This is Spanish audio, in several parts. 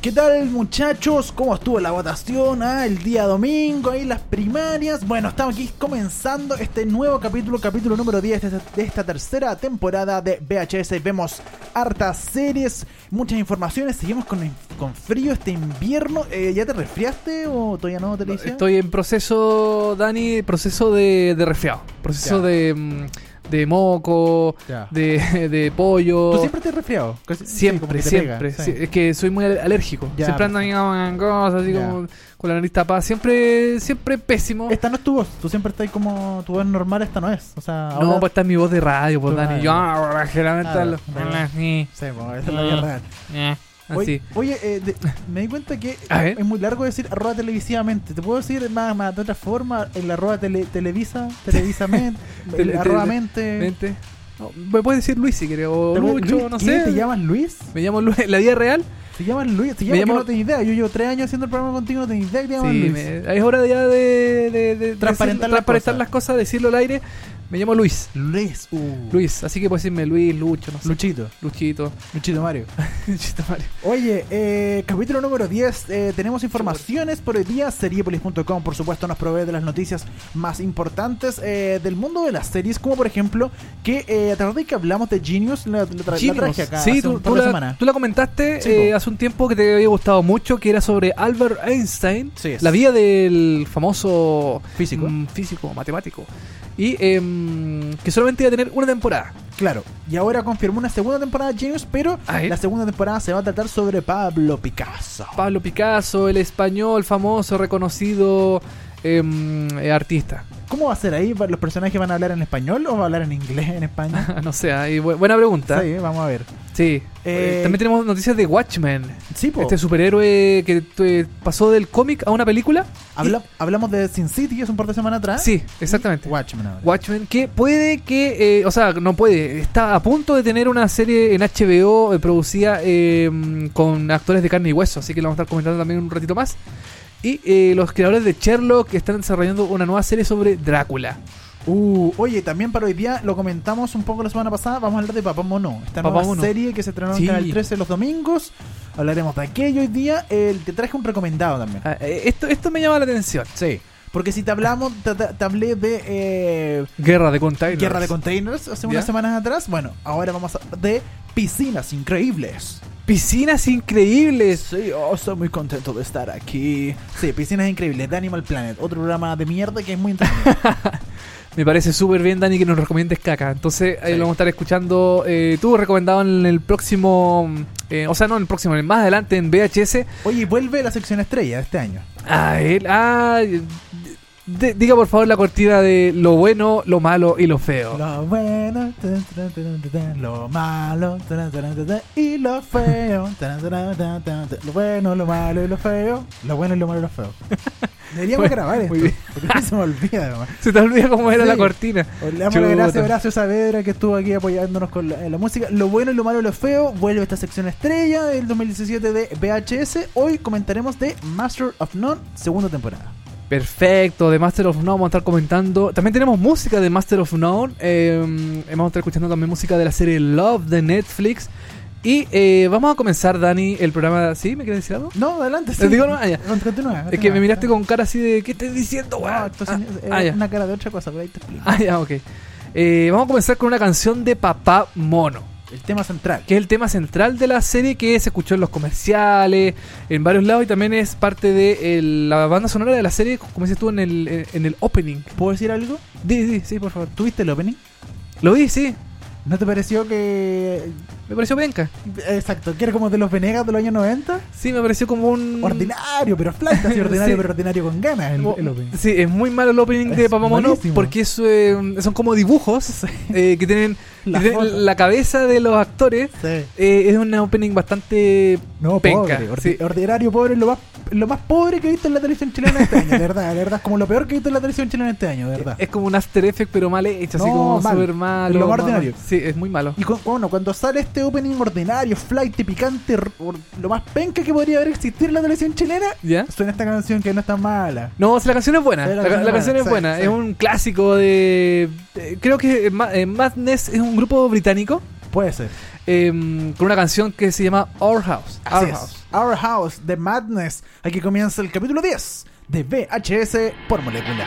¿Qué tal muchachos? ¿Cómo estuvo la votación? Ah, el día domingo, ahí las primarias. Bueno, estamos aquí comenzando este nuevo capítulo, capítulo número 10 de esta, de esta tercera temporada de VHS. Vemos hartas series, muchas informaciones. Seguimos con, con frío este invierno. Eh, ¿Ya te resfriaste o todavía no te? Estoy en proceso, Dani, proceso de, de resfriado. Proceso Ya. de, mm, de moco, de, de pollo. ¿Tú siempre te has resfriado? Casi- Siempre, siempre. pega, Sí, sí. Es que soy muy al- alérgico. Siempre ando ahí con cosas así como con la nariz tapada. Siempre, siempre pésimo. Esta no es tu voz, tú siempre estás como tu voz normal, esta no es. O sea, No, ahora- pues está mi voz de radio, pues Dani. radio. Yo, ah, generalmente así, Sí, pues, esa es la vida real. Eh, Oye, eh, de- me di cuenta que es muy largo decir arroba televisivamente. ¿Te puedo decir más, más de otra forma? El arroba tele, televisa, televisamente, el Tele- arroba mente. No, me puedes decir Luis si quieres, o ¿Te puedo- Lucho, Luis, no ¿qué? sé. ¿Te llamas Luis? Me llamo Luis. ¿En la vida real? ¿Te llamas Luis? ¿Te Me llamas llamo- no tengo idea? Yo llevo tres años haciendo el programa contigo, no tengo idea que te llamas Sí, Luis. me- es hora ya de, de- de Transparentar decir- las transparentar cosas. las cosas, decirlo al aire. Me llamo Luis. Luis. Uh. Luis, así que puedes decirme Luis, Lucho, no sé. Luchito. Luchito. Luchito Mario. Luchito Mario. Oye, eh, capítulo número 10, eh, tenemos informaciones por hoy día, seriepolis.com por supuesto nos provee de las noticias más importantes eh, del mundo de las series, como por ejemplo que, eh, ¿te acuerdas que hablamos de Genius? La, la tra- la Genius. traje acá sí, hace tú, un par tú de la, tú la comentaste Sí, hace un tiempo que te había gustado mucho, que era sobre Albert Einstein, Sí, la vida del famoso Físico. mm, físico, matemático, y em, que solamente iba a tener una temporada. Claro, y ahora confirmó una segunda temporada de Genius, pero la segunda temporada se va a tratar sobre Pablo Picasso. Pablo Picasso, el español famoso, reconocido eh, artista. ¿Cómo va a ser ahí? ¿Los personajes van a hablar en español o van a hablar en inglés en España? no sé, ahí bu- buena pregunta. sí, vamos a ver. Sí. Eh, También tenemos noticias de Watchmen. Sí, po. Este superhéroe que eh, pasó del cómic a una película. Habla- hablamos de Sin City hace un par de semanas atrás. Sí, exactamente. Watchmen ahora. Watchmen, que puede que, eh, o sea, no puede, está a punto de tener una serie en HBO eh, producida eh, con actores de carne y hueso, así que lo vamos a estar comentando también un ratito más. Y eh, los creadores de Sherlock están desarrollando una nueva serie sobre Drácula. Uh, oye, también para hoy día lo comentamos un poco la semana pasada. Vamos a hablar de Papá Mono, esta Papá nueva Mono. serie que se estrenó en Sí. Canal 13 los domingos. Hablaremos de aquello hoy día. El, te traje un recomendado también. Ah, eh, esto, esto me llama la atención. Sí. Porque si te hablamos, te, hablé de eh, Guerra de Containers. Guerra de Containers hace unas Ya. semanas atrás. Bueno, ahora vamos a de Piscinas Increíbles. Piscinas increíbles. Sí, oh, estoy muy contento de estar aquí. Sí, Piscinas Increíbles de Animal Planet. Otro programa de mierda que es muy entretenido. Me parece súper bien, Dani, que nos recomiendes caca. Entonces, ahí Sí. lo vamos a estar escuchando. Eh, tú recomendado en el próximo. eh, o sea, no en el próximo, más adelante en VHS. Oye, vuelve la sección estrella de este año. Ah, él. Ah, de- diga por favor la cortina de lo bueno, lo malo y lo feo. Lo bueno, tan, tan, lo malo, y lo feo. Lo bueno, lo malo y lo feo. Lo bueno y lo malo y lo feo. Deberíamos Bueno, grabar esto. bien. Porque se me olvida, además. Se te olvida cómo era Sí. la cortina. Le damos las gracias a Horacio Saavedra que estuvo aquí apoyándonos con la, la música. Lo bueno y lo malo y lo feo. Vuelve esta sección estrella del 2017 de VHS. Hoy comentaremos de Master of None, segunda temporada. Perfecto, de Master of None vamos a estar comentando. También tenemos música de Master of None. eh, vamos a estar escuchando también música de la serie Love de Netflix. Y eh, vamos a comenzar, Dani, el programa. ¿Sí? ¿Me quieres decir algo? No, adelante. Les digo, no, ah, ya. Continúa. Es que me miraste con cara así de ¿qué estás diciendo, No, weón? Ah, es ah, una cara de otra cosa, pero ahí te explico. Ah, ya, ok. Eh, vamos a comenzar con una canción de Papá Mono, El tema central. que es el tema central de la serie que se escuchó en los comerciales, en varios lados y también es parte de el- la banda sonora de la serie, como dices tú, en el, en el opening. ¿Puedo decir algo? Di, di, sí, por favor. ¿Tuviste el opening? Lo vi, sí. ¿No te pareció que. Me pareció penca. Exacto, que era como de los Venegas de los años 90? Sí, me pareció como un. Ordinario, pero flight, así ordinario, Sí. pero ordinario con ganas el, opening. Sí, es muy malo el opening de Es Papamono buenísimo. porque es, eh, son como dibujos eh, que tienen, que La tienen foto. la cabeza de los actores. Sí. Eh, es un opening bastante No, penca. pobre. Ordinario, pobre, lo más, lo más pobre que he visto en la televisión chilena este año, de verdad, de verdad. Es como lo peor que he visto en la televisión chilena este año, de verdad. Es como un After Effect, pero mal hecho, así como mal. súper malo. Lo más ordinario. Sí, es muy malo. Y cu- bueno, cuando sale este opening ordinario, flight, picante, lo más penca que podría haber existido en la televisión chilena, ¿Ya? suena esta canción que no es tan mala. No, si la canción es buena. Sí, la, canción es canción es buena, sí, Es sí. un clásico de. de- creo que eh, Madness es un grupo británico Puede ser. Eh, con una canción que se llama Our House. Así Our es. House. Our House, The Madness. Aquí comienza el capítulo 10 de VHS por molécula.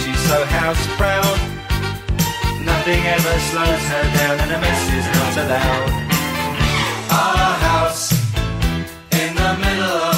She's so house proud. Nothing ever slows her down and a mess is not allowed. Our house in the middle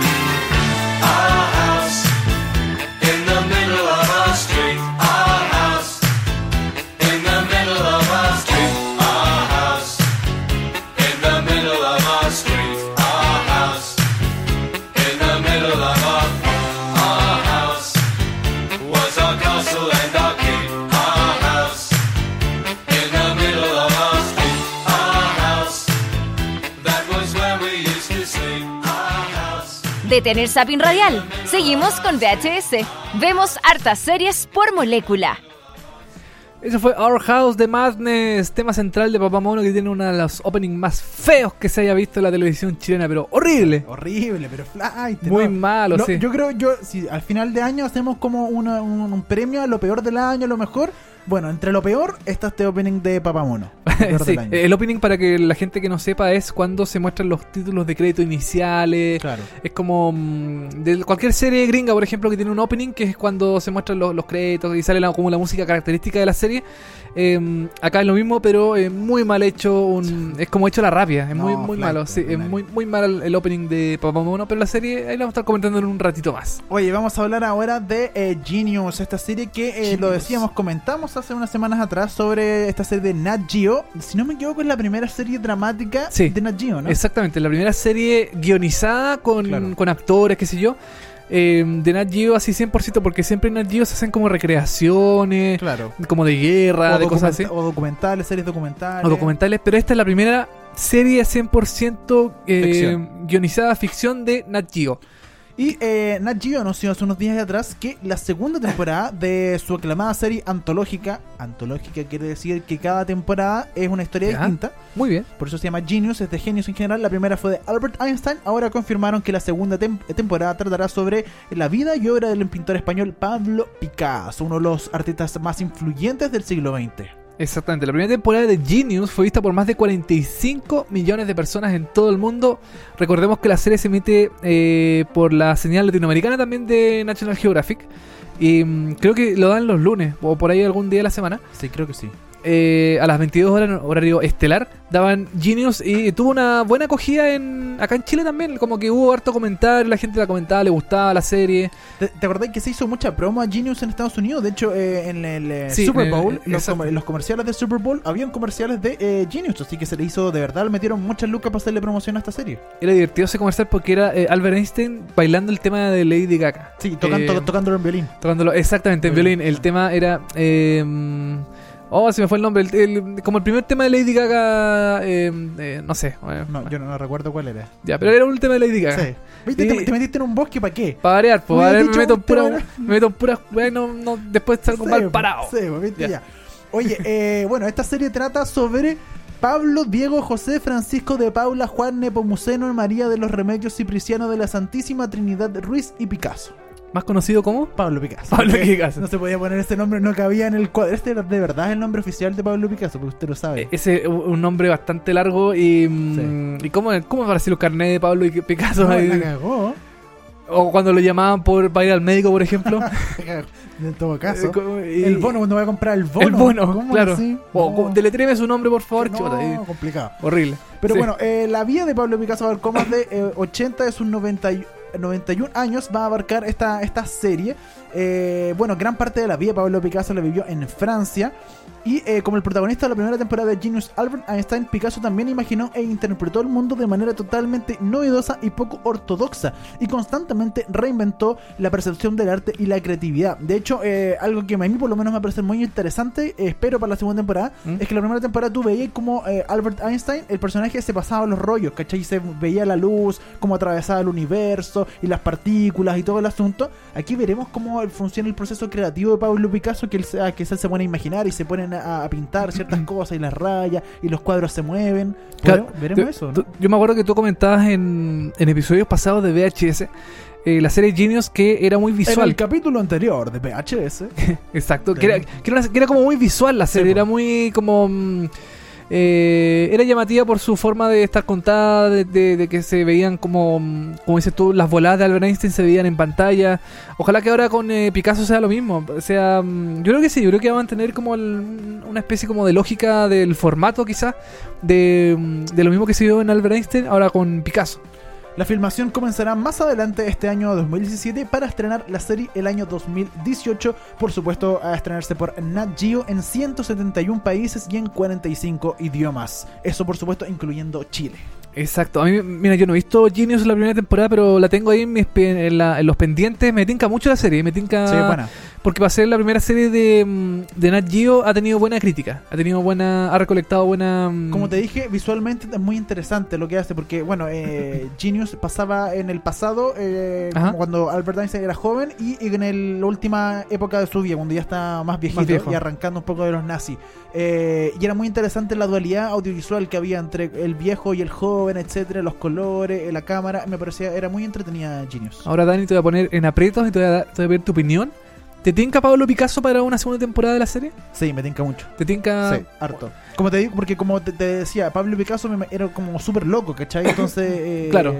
House. Detener Sapin Radial. Seguimos con VHS. Vemos hartas series por molécula. Eso fue Our House de Madness, tema central de Papamono que tiene uno de los openings más feos que se haya visto en la televisión chilena, pero horrible. Horrible, pero flight. Muy ¿no? malo, No, sí. Yo creo, yo, si al final de año hacemos como una- un, un premio a lo peor del año, a lo mejor. Bueno, entre lo peor está este opening de Papamono. Peor Sí, el opening para que la gente que no sepa es cuando se muestran los títulos de crédito iniciales. Claro. Es como mm, de cualquier serie gringa, por ejemplo, que tiene un opening, que es cuando se muestran los, los créditos y sale la- como la música característica de la serie. Eh, acá es lo mismo, pero eh, muy mal hecho. Un, es como hecho la rapia. Es No, muy, muy malo. Sí, es muy, muy mal el, el opening de Papamono, pero la serie ahí la vamos a estar comentando en un ratito más. Oye, vamos a hablar ahora de eh, Genius, esta serie que eh, lo decíamos, comentamos comentamos hace unas semanas atrás sobre esta serie de Nat Geo. Si no me equivoco, es la primera serie dramática Sí. de Nat Geo, ¿no? Exactamente, la primera serie guionizada con, Claro. con actores, qué sé yo. eh, de Nat Geo así 100%, porque siempre en Nat Geo se hacen como recreaciones, Claro. como de guerra, O, de cosas así. o documentales, series documentales. O documentales, pero esta es la primera serie 100% eh, Ficción. guionizada ficción de Nat Geo. Y eh, Nat Geo anunció hace unos días atrás que la segunda temporada de su aclamada serie antológica, antológica quiere decir que cada temporada es una historia Ya. distinta, Muy bien. por eso se llama Genius, es de genios en general. La primera fue de Albert Einstein, ahora confirmaron que la segunda tem- temporada tratará sobre la vida y obra del pintor español Pablo Picasso, uno de los artistas más influyentes del siglo XX. Exactamente, la primera temporada de Genius fue vista por más de 45 millones de personas en todo el mundo. Recordemos que la serie se emite eh, por la señal latinoamericana también de National Geographic. Y mm, creo que lo dan los lunes o por ahí algún día de la semana. Sí, creo que sí. Eh, a las 22 horas en horario estelar daban Genius y tuvo una buena acogida en acá en Chile también. Como que hubo harto comentario, la gente la comentaba, le gustaba la serie. ¿Te, te acordás que se hizo mucha promo a Genius en Estados Unidos? De hecho, eh, en el eh, Sí, Super Bowl, eh, los, comerciales de Super Bowl, habían comerciales de Genius, así que se le hizo, de verdad, le metieron muchas lucas para hacerle promoción a esta serie. Era divertido ese comercial porque era Albert Einstein bailando el tema de Lady Gaga. Sí, tocan, Eh, to- tocándolo en violín. Tocándolo exactamente en violín. bien. El tema era. Oh, se me fue el nombre. el- el- como el primer tema de Lady Gaga. eh, eh, no sé. No, yo no, no recuerdo cuál era. Ya, pero era un tema de Lady Gaga. Sí. ¿Viste? Te, te metiste en un bosque para qué? Para variar, pues, Me me meto en pura. Me meto en pura. bueno, no, después salgo Sí, mal parado. Sí, ¿viste? Ya. Ya. Oye, eh, bueno, esta serie trata sobre Pablo, Diego, José, Francisco de Paula, Juan Nepomuceno, María de los Remedios, Cipriciano de la Santísima Trinidad, Ruiz y Picasso. Más conocido como. Pablo Picasso. Pablo Picasso. No se podía poner este nombre, no cabía en el cuadro. Este de verdad es el nombre oficial de Pablo Picasso, porque usted lo sabe. eh, Ese un un nombre bastante largo y. mm, ¿Y cómo, cómo apareció los carnet de Pablo Picasso? No, ahí? la cagó. o cuando lo llamaban por, para ir al médico, por ejemplo. en todo caso. Eh, y- el bono, cuando voy a comprar el bono. El bono, ¿Cómo claro. así? O No. deletréeme su nombre, por favor. No, chuta, y- complicado. horrible. Pero Sí. bueno, eh, la vida de Pablo Picasso abarcó más de eh, 80 de sus 90 y- 91 años. Va a abarcar esta, esta serie. Eh, bueno, gran parte de la vida de Pablo Picasso la vivió en Francia. Y eh, como el protagonista de la primera temporada de Genius Albert Einstein, Picasso también imaginó e interpretó el mundo de manera totalmente novedosa y poco ortodoxa. Y constantemente reinventó la percepción del arte y la creatividad. De hecho, eh, algo que a mí por lo menos me parece muy interesante, espero para la segunda temporada, ¿Mm? es que la primera temporada tú veías como eh, Albert Einstein, el personaje se pasaba los rollos, ¿cachai? Se veía la luz, cómo atravesaba el universo y las partículas y todo el asunto. Aquí veremos cómo funciona el proceso creativo de Pablo Picasso, que él se, ah, que él se pone a imaginar y se ponen a, a pintar ciertas cosas y las rayas y los cuadros se mueven. Claro, veremos eso. yo me acuerdo que tú comentabas en, en episodios pasados de VHS eh, la serie Genius que era muy En visual. el capítulo anterior de VHS, Exacto, que era, que, era una- que era como muy visual la serie, era muy como... eh, era llamativa por su forma de estar contada, de, que se veían como, como dices tú, las voladas de Albert Einstein se veían en pantalla. Ojalá que ahora con eh, Picasso sea lo mismo. sea, mm, yo creo que sí, yo creo que va a mantener como el- una especie como de lógica del formato quizás, de, mm, de lo mismo que se vio en Albert Einstein, ahora con Picasso. La filmación comenzará más adelante este año 2017 para estrenar la serie el año 2018, por supuesto a estrenarse por Nat Geo en 171 países y en 45 idiomas. Eso por supuesto incluyendo Chile. Exacto, a mí, mira, yo no he visto Genius en la primera temporada, pero la tengo ahí en, mis en, la- en los pendientes. Me tinca mucho la serie, me tinca. Sí, buena. Porque para ser la primera serie de, mm, de Nat Geo ha tenido buena crítica, ha tenido buena, ha recolectado buena. mm, Como te dije, visualmente es muy interesante lo que hace, porque, bueno, eh, Genius pasaba en el pasado, eh, como cuando Albert Einstein era joven, y, en el- la última época de su vida, cuando ya está más viejito viejo. y arrancando un poco de los nazis. Eh, y era muy interesante la dualidad audiovisual que había entre el viejo y el joven, etcétera, los colores, eh, la cámara. Me parecía, era muy entretenida Genius. Ahora, Dani, te voy a poner en aprietos y te voy a, dar- te voy a pedir tu opinión. ¿Te tinca Pablo Picasso para una segunda temporada de la serie? Sí, me tinca mucho. ¿Te tinca.? Sí, harto. Como te digo, porque como te, te decía, Pablo Picasso me- era como súper loco, ¿cachai? Entonces, eh, Claro.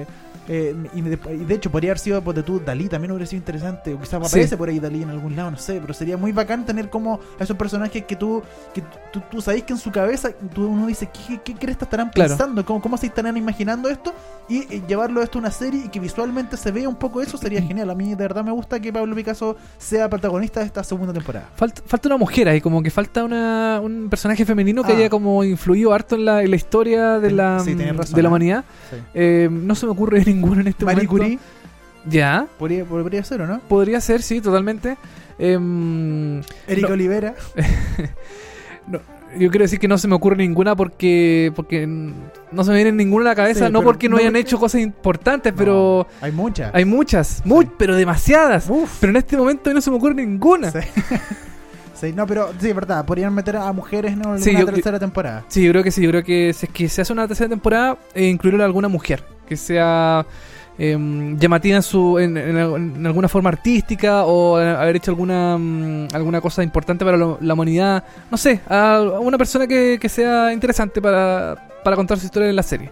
Eh, y, de, y de hecho podría haber sido, ponte tú, Dalí también hubiera sido interesante, o quizás Sí. aparece por ahí Dalí en algún lado, no sé, pero sería muy bacán tener como a esos personajes que tú, que tú, tú sabes que en su cabeza tú, uno dice, ¿qué, qué, qué estarán Claro. pensando? ¿Cómo, ¿Cómo se estarán imaginando esto? Y, eh, llevarlo esto a una serie y que visualmente se vea un poco eso sería genial. A mí de verdad me gusta que Pablo Picasso sea protagonista de esta segunda temporada. Falta, falta una mujer ahí, como que falta una, un personaje femenino que Ah. haya como influido harto en la, en la historia de Ten- la, sí, razón, de la ¿eh? humanidad. Sí. Eh, no se me ocurre ninguno en este Marie momento. Curie Ya, podría, podría ser, ¿o no? podría ser, sí, totalmente. Em, Erika No. Olivera. yo quiero decir que no se me ocurre ninguna porque porque no se me viene ninguna a la cabeza, Sí, no porque no no hayan hecho cosas importantes, pero hay muchas. hay muchas, muy, pero demasiadas. Uf. Pero en este momento no se me ocurre ninguna. Sí. Sí, no, pero sí, es verdad. Podrían meter a mujeres en una yo- tercera temporada. Sí, yo creo que sí. Yo creo que si es que se hace una tercera temporada, eh, incluir a alguna mujer que sea em, llamativa en, su, en, en- en alguna forma artística o eh, haber hecho alguna mm, alguna cosa importante para lo- la humanidad. No sé, a una persona que, que sea interesante para, para contar su historia en la serie.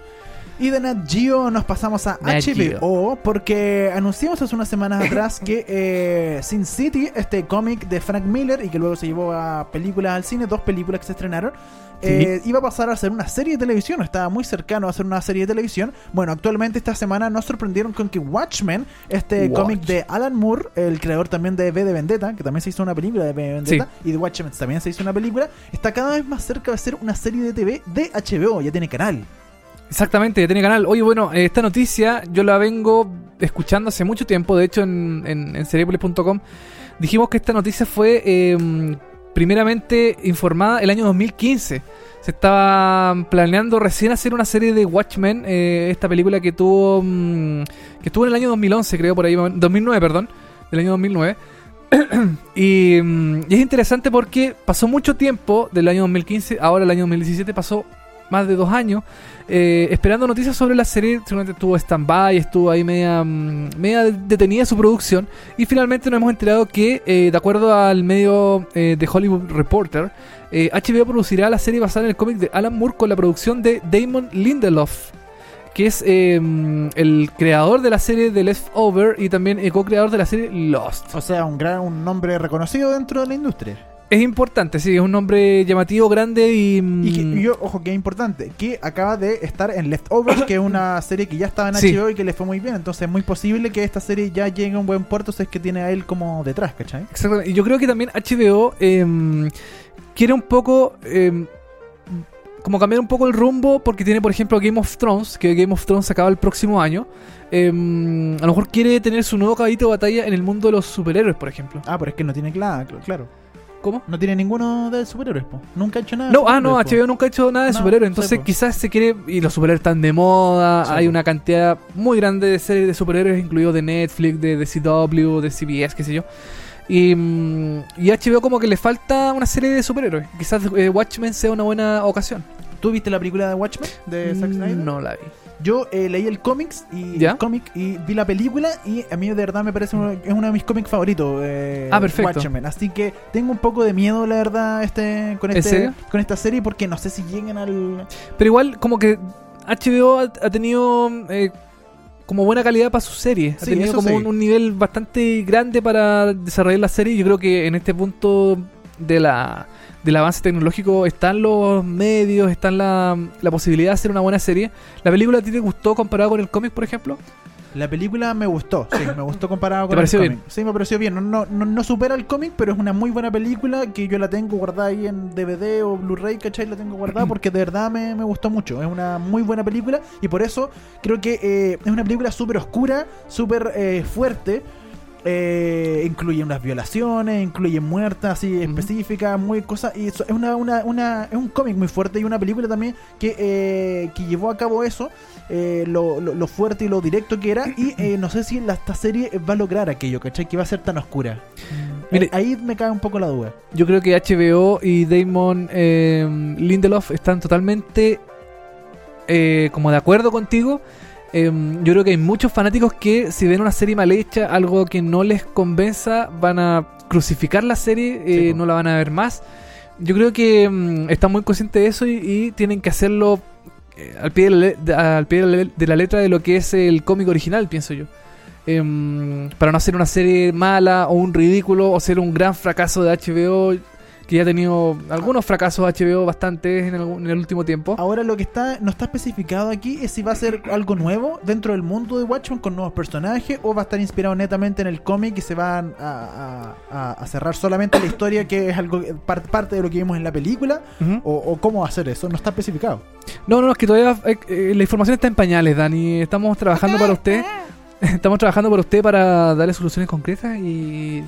Y de Nat Geo nos pasamos a Nat HBO porque anunciamos hace unas semanas atrás que eh, Sin City, este cómic de Frank Miller y que luego se llevó a películas al cine, dos películas que se estrenaron, eh, iba a pasar a ser una serie de televisión, estaba muy cercano a ser una serie de televisión. Bueno, actualmente esta semana nos sorprendieron con que Watchmen, este Watch. cómic de Alan Moore, el creador también de V de Vendetta, que también se hizo una película de V de Vendetta, y de Watchmen también se hizo una película, está cada vez más cerca de ser una serie de TV de HBO, ya tiene canal. Exactamente, tiene canal. Oye, bueno, eh, esta noticia yo la vengo escuchando hace mucho tiempo. De hecho, en, en, en dijimos que esta noticia fue eh, primeramente informada el año 2015. Se estaba planeando recién hacer una serie de Watchmen, eh, esta película que tuvo mm, que estuvo en el año 2011, creo, por ahí, 2009, perdón, del año 2009. y, mm, y es interesante porque pasó mucho tiempo del año 2015, ahora el año 2017 pasó más de dos años eh, esperando noticias sobre la serie. Seguramente estuvo stand-by, estuvo ahí media, mm, media detenida su producción. Y finalmente nos hemos enterado que, eh, de acuerdo al medio eh, de Hollywood Reporter, eh, HBO producirá la serie basada en el cómic de Alan Moore con la producción de Damon Lindelof. Que es eh, el creador de la serie The Leftover y también el co-creador de la serie Lost. O sea, un gran un nombre reconocido dentro de la industria. Es importante, sí, es un nombre llamativo, grande y. mm, Y, que, y yo, ojo, que es importante, que acaba de estar en Leftovers, que es una serie que ya estaba en Sí. HBO y que le fue muy bien. Entonces es muy posible que esta serie ya llegue a un buen puerto si es que tiene a él como detrás, ¿cachai? Exactamente. Y yo creo que también HBO em, quiere un poco. em, como cambiar un poco el rumbo, porque tiene, por ejemplo, Game of Thrones, que Game of Thrones acaba el próximo año. Em, a lo mejor quiere tener su nuevo caballito de batalla en el mundo de los superhéroes, por ejemplo. Ah, pero es que no tiene claro, claro. ¿Cómo? No tiene ninguno de superhéroes, po. Nunca ha hecho nada. de No, ah, no, po. HBO nunca ha hecho nada de No, superhéroes, entonces quizás se quiere, y los superhéroes están de moda, Sí, hay po. una cantidad muy grande de series de superhéroes, incluidos de Netflix, de, de CW, de CBS, qué sé yo. Y, mm, y HBO como que le falta una serie de superhéroes. Quizás eh, Watchmen sea una buena ocasión. ¿Tú viste la película de Watchmen de Zack Snyder? Mm, No la vi. Yo eh, leí el cómics y ¿Ya? el cómic y vi la película y a mí de verdad me parece uno, es uno de mis cómics favoritos. eh, Ah, perfecto. Watchmen. Así que tengo un poco de miedo, la verdad, este con ¿En este con esta serie porque no sé si lleguen al Pero igual como que HBO ha, ha tenido eh, como buena calidad para sus series. Ha tenido como sí. un, un nivel bastante grande para desarrollar la serie. Yo creo que en este punto de la del avance tecnológico están los medios, están la, la posibilidad de hacer una buena serie. ¿La película a ti te gustó comparado con el cómic, por ejemplo? La película me gustó, sí, me gustó comparado ¿Te con pareció el bien? cómic. Sí, me pareció bien. No, no, no, no supera el cómic, pero es una muy buena película que yo la tengo guardada ahí en DVD o Blu-ray, ¿cachai? La tengo guardada porque de verdad me, me gustó mucho. Es una muy buena película y por eso creo que eh, es una película súper oscura, súper eh, fuerte. Eh, incluye unas violaciones, incluye muertes así Ujú. específicas, muy cosas. Y eso, es una, una, una- es un cómic muy fuerte y una película también que, eh, que llevó a cabo eso, eh, lo, lo- lo fuerte y lo directo que era. Y no sé si la, esta serie va a lograr aquello, ¿cachai? Que va a ser tan oscura. Mire- ahí me cae un poco la duda. Yo creo que HBO y Damon eh, Lindelof están totalmente como de acuerdo contigo. Eh, yo creo que hay muchos fanáticos que si ven una serie mal hecha, algo que no les convenza, van a crucificar la serie, eh, Sí, no la van a ver más. Yo creo que mm, están muy conscientes de eso y, y tienen que hacerlo eh, al pie, de la, de- al pie de la le- de la letra de lo que es el cómic original, pienso yo. Em, para no hacer una serie mala o un ridículo o ser un gran fracaso de HBO. Que ya ha tenido algunos fracasos HBO bastantes en el, en el último tiempo. Ahora lo que está no está especificado aquí es si va a ser algo nuevo dentro del mundo de Watchmen con nuevos personajes o va a estar inspirado netamente en el cómic y se van a, a- a- a cerrar solamente la historia que es algo par- parte de lo que vimos en la película Ujú. o, o cómo va a ser eso, no está especificado. No, no, es que todavía eh, eh, la información está en pañales, Dani. Estamos trabajando para usted. Estamos trabajando para usted para darle soluciones concretas y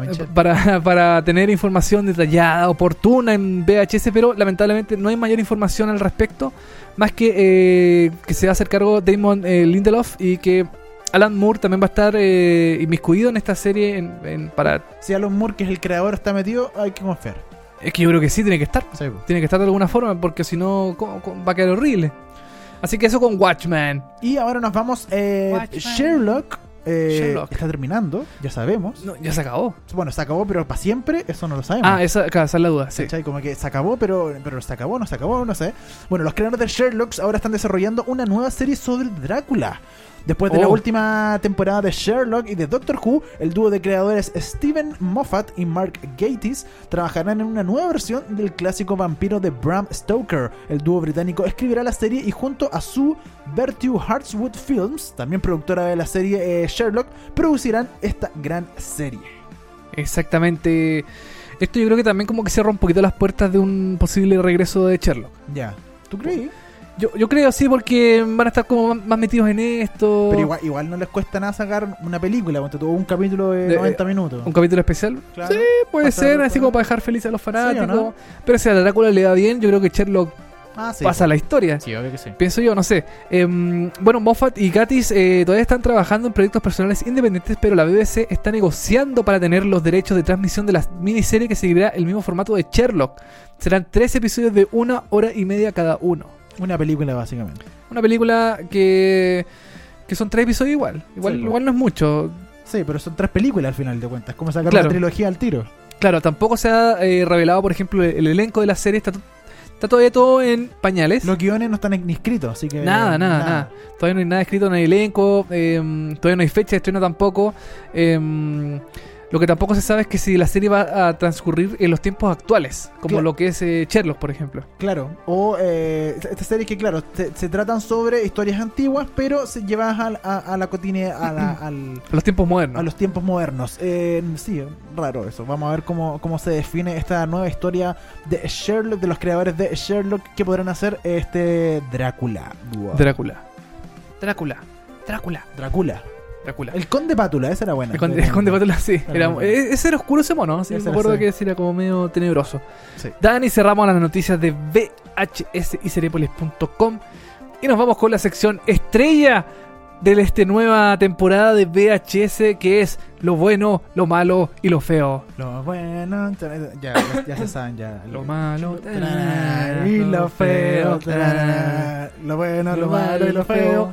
Michelle. para, para tener información detallada, oportuna en VHS, pero lamentablemente no hay mayor información al respecto, más que eh, que se va a hacer cargo Damon eh, Lindelof y que Alan Moore también va a estar eh, inmiscuido en esta serie en- en- para... Si Alan Moore, que es el creador, está metido, hay que confiar. Es que yo creo que sí tiene que estar. Sí, po. Tiene que estar de alguna forma, porque si no va a quedar horrible. Así que eso con Watchmen. Y ahora nos vamos. Eh. Sherlock, eh, Sherlock. está terminando, ya sabemos. No, ya se acabó. Bueno, se acabó, pero para siempre, eso no lo sabemos. Ah, esa, claro, esa es la duda. Sí. ¿Cachai? Como que se acabó, pero, pero se acabó, no se acabó, no sé. Bueno, los creadores de Sherlock ahora están desarrollando una nueva serie sobre Drácula. Después de la Oh. última temporada de Sherlock y de Doctor Who, el dúo de creadores Steven Moffat y Mark Gatiss trabajarán en una nueva versión del clásico vampiro de Bram Stoker. El dúo británico escribirá la serie y junto a su Bertie Hartswood Films, también productora de la serie eh, Sherlock, producirán esta gran serie. Exactamente. Esto yo creo que también como que cierra un poquito las puertas de un posible regreso de Sherlock. Ya. ¿Tú creí? Yo, yo creo sí, porque van a estar como más, más metidos en esto. Pero igual, igual no les cuesta nada sacar una película, cuando tuvo un capítulo de, De- 90 minutos. Un capítulo especial. Claro. Sí, puede Pasar- ser, así como para dejar felices a los fanáticos. ¿Sí o no? Pero si a Drácula le va bien, yo creo que Sherlock Ah, sí. pasa la historia. Sí, obvio que sí. Pienso yo, no sé. Em, bueno, Moffat y Gatis eh, todavía están trabajando en proyectos personales independientes, pero la BBC está negociando para tener los derechos de transmisión de la miniserie que seguirá el mismo formato de Sherlock. Serán tres episodios de una hora y media cada uno. Una película, básicamente. Una película que, que son tres episodios igual. Igual, Sí, igual no es mucho. Sí, pero son tres películas al final de cuentas. Como sacar Claro. una trilogía al tiro. Claro, tampoco se ha eh, revelado, por ejemplo, el, el elenco de la serie. Está, está todavía todo en pañales. Los guiones no están ni escritos, así que. Nada, nada, nada. Todavía no hay nada escrito, no hay elenco, em, todavía no hay fecha de estreno tampoco. Em, lo que tampoco se sabe es que si la serie va a transcurrir en los tiempos actuales, como Claro. lo que es eh, Sherlock, por ejemplo. Claro. O eh, estas series que, claro, se, se tratan sobre historias antiguas, pero se llevan al- a, a la cotidiana, a, la- al- Los tiempos modernos. a los tiempos modernos. Eh, sí, raro eso. Vamos a ver cómo, cómo se define esta nueva historia de Sherlock, de los creadores de Sherlock, que podrán hacer este Drácula. Wow. Drácula. Drácula. Drácula. Drácula. Drácula. El Conde Pátula, esa era buena. El conde, el conde Pátula, sí. Era Era- e- ese era oscuro ese mono, sí. Me acuerdo que ese era como medio tenebroso. Sí. Dani, cerramos las noticias de VHS y Seriepolis.com y nos vamos con la sección estrella de esta nueva temporada de VHS que es lo bueno, lo malo y lo feo. Lo bueno, ya, ya, ya se saben, ya. Lo malo y lo feo. Lo bueno, lo malo y lo feo.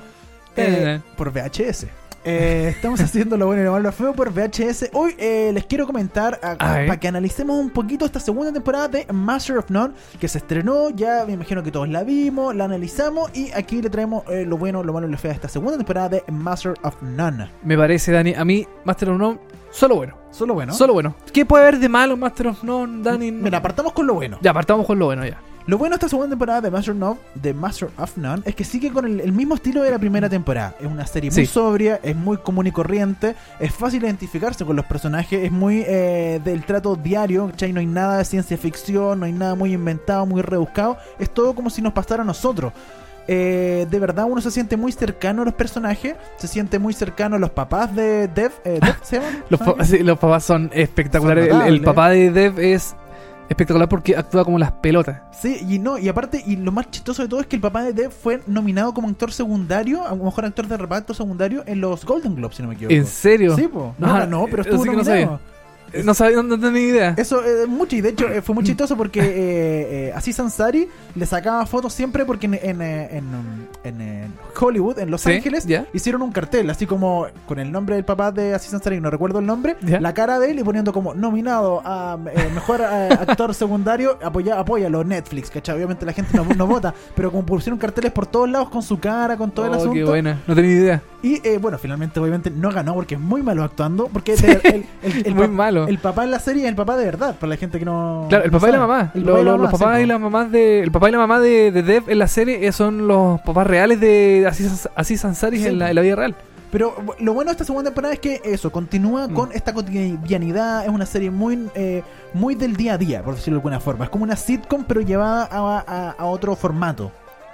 Eh, por VHS. Eh, estamos haciendo lo bueno y lo malo lo feo por VHS. Hoy eh, les quiero comentar a- para que analicemos un poquito esta segunda temporada de Master of None que se estrenó. Ya me imagino que todos la vimos, la analizamos y aquí le traemos eh, lo bueno, lo malo y lo feo de esta segunda temporada de Master of None. Me parece, Dani, a mí Master of None, solo bueno. Solo bueno. Solo bueno. ¿Qué puede haber de malo Master of None, Dani? Mira, partamos con lo bueno. Ya, partamos con lo bueno ya. Lo bueno de esta segunda temporada de Master, of, de Master of None es que sigue con el, el mismo estilo de la primera temporada. Es una serie muy Sí. sobria, es muy común y corriente, es fácil identificarse con los personajes, es muy eh, del trato diario, ¿cachai? No hay nada de ciencia ficción, no hay nada muy inventado, muy rebuscado. Es todo como si nos pasara a nosotros. Eh, de verdad uno se siente muy cercano a los personajes, se siente muy cercano a los papás de Dev. Eh, ¿Dev se llaman? Los, pa- sí, los papás son espectaculares. Son el, papá de Dev es espectacular porque actúa como las pelotas. Sí, y no, y aparte, y lo más chistoso de todo es que el papá de Dev fue nominado como actor secundario, a lo mejor actor de reparto secundario en los Golden Globes, si no me equivoco. ¿En serio? Sí, po. No, ganó, pero estuvo sí que no nominado. No sabía, no, tenía ni idea. Eso es mucho, y de hecho eh, fue muy chistoso porque eh, eh, Aziz Ansari le sacaba fotos siempre porque en, en, eh, en, en, eh, Hollywood, en Los Sí, Ángeles, ya. hicieron un cartel, así como con el nombre del papá de Aziz Ansari, no recuerdo el nombre, Ya. la cara de él y poniendo como nominado a eh, mejor eh, actor secundario, apoya, apóyalo, Netflix, ¿cachai? Obviamente la gente no, no vota, pero como pusieron carteles por todos lados con su cara, con todo el Oh, asunto. qué buena. No tenía idea. Y eh, bueno, finalmente obviamente no ganó porque es muy malo actuando. Porque el, el- el Muy pa- malo. El papá en la serie es el papá de verdad, para la gente que no. Claro, el no papá y la mamá. El Lo- papá y la lo- mamá, los sí, papás y po. la mamá de. El papá y la mamá de, de Dev en la serie eh, son los papás reales de Aziz, Aziz Ansari Sí, en, la, en la vida real. Pero lo bueno de esta segunda temporada es que eso, continúa Mm. con esta cotidianidad. Es una serie muy, eh, muy del día a día, por decirlo de alguna forma. Es como una sitcom, pero llevada a, a- a otro formato.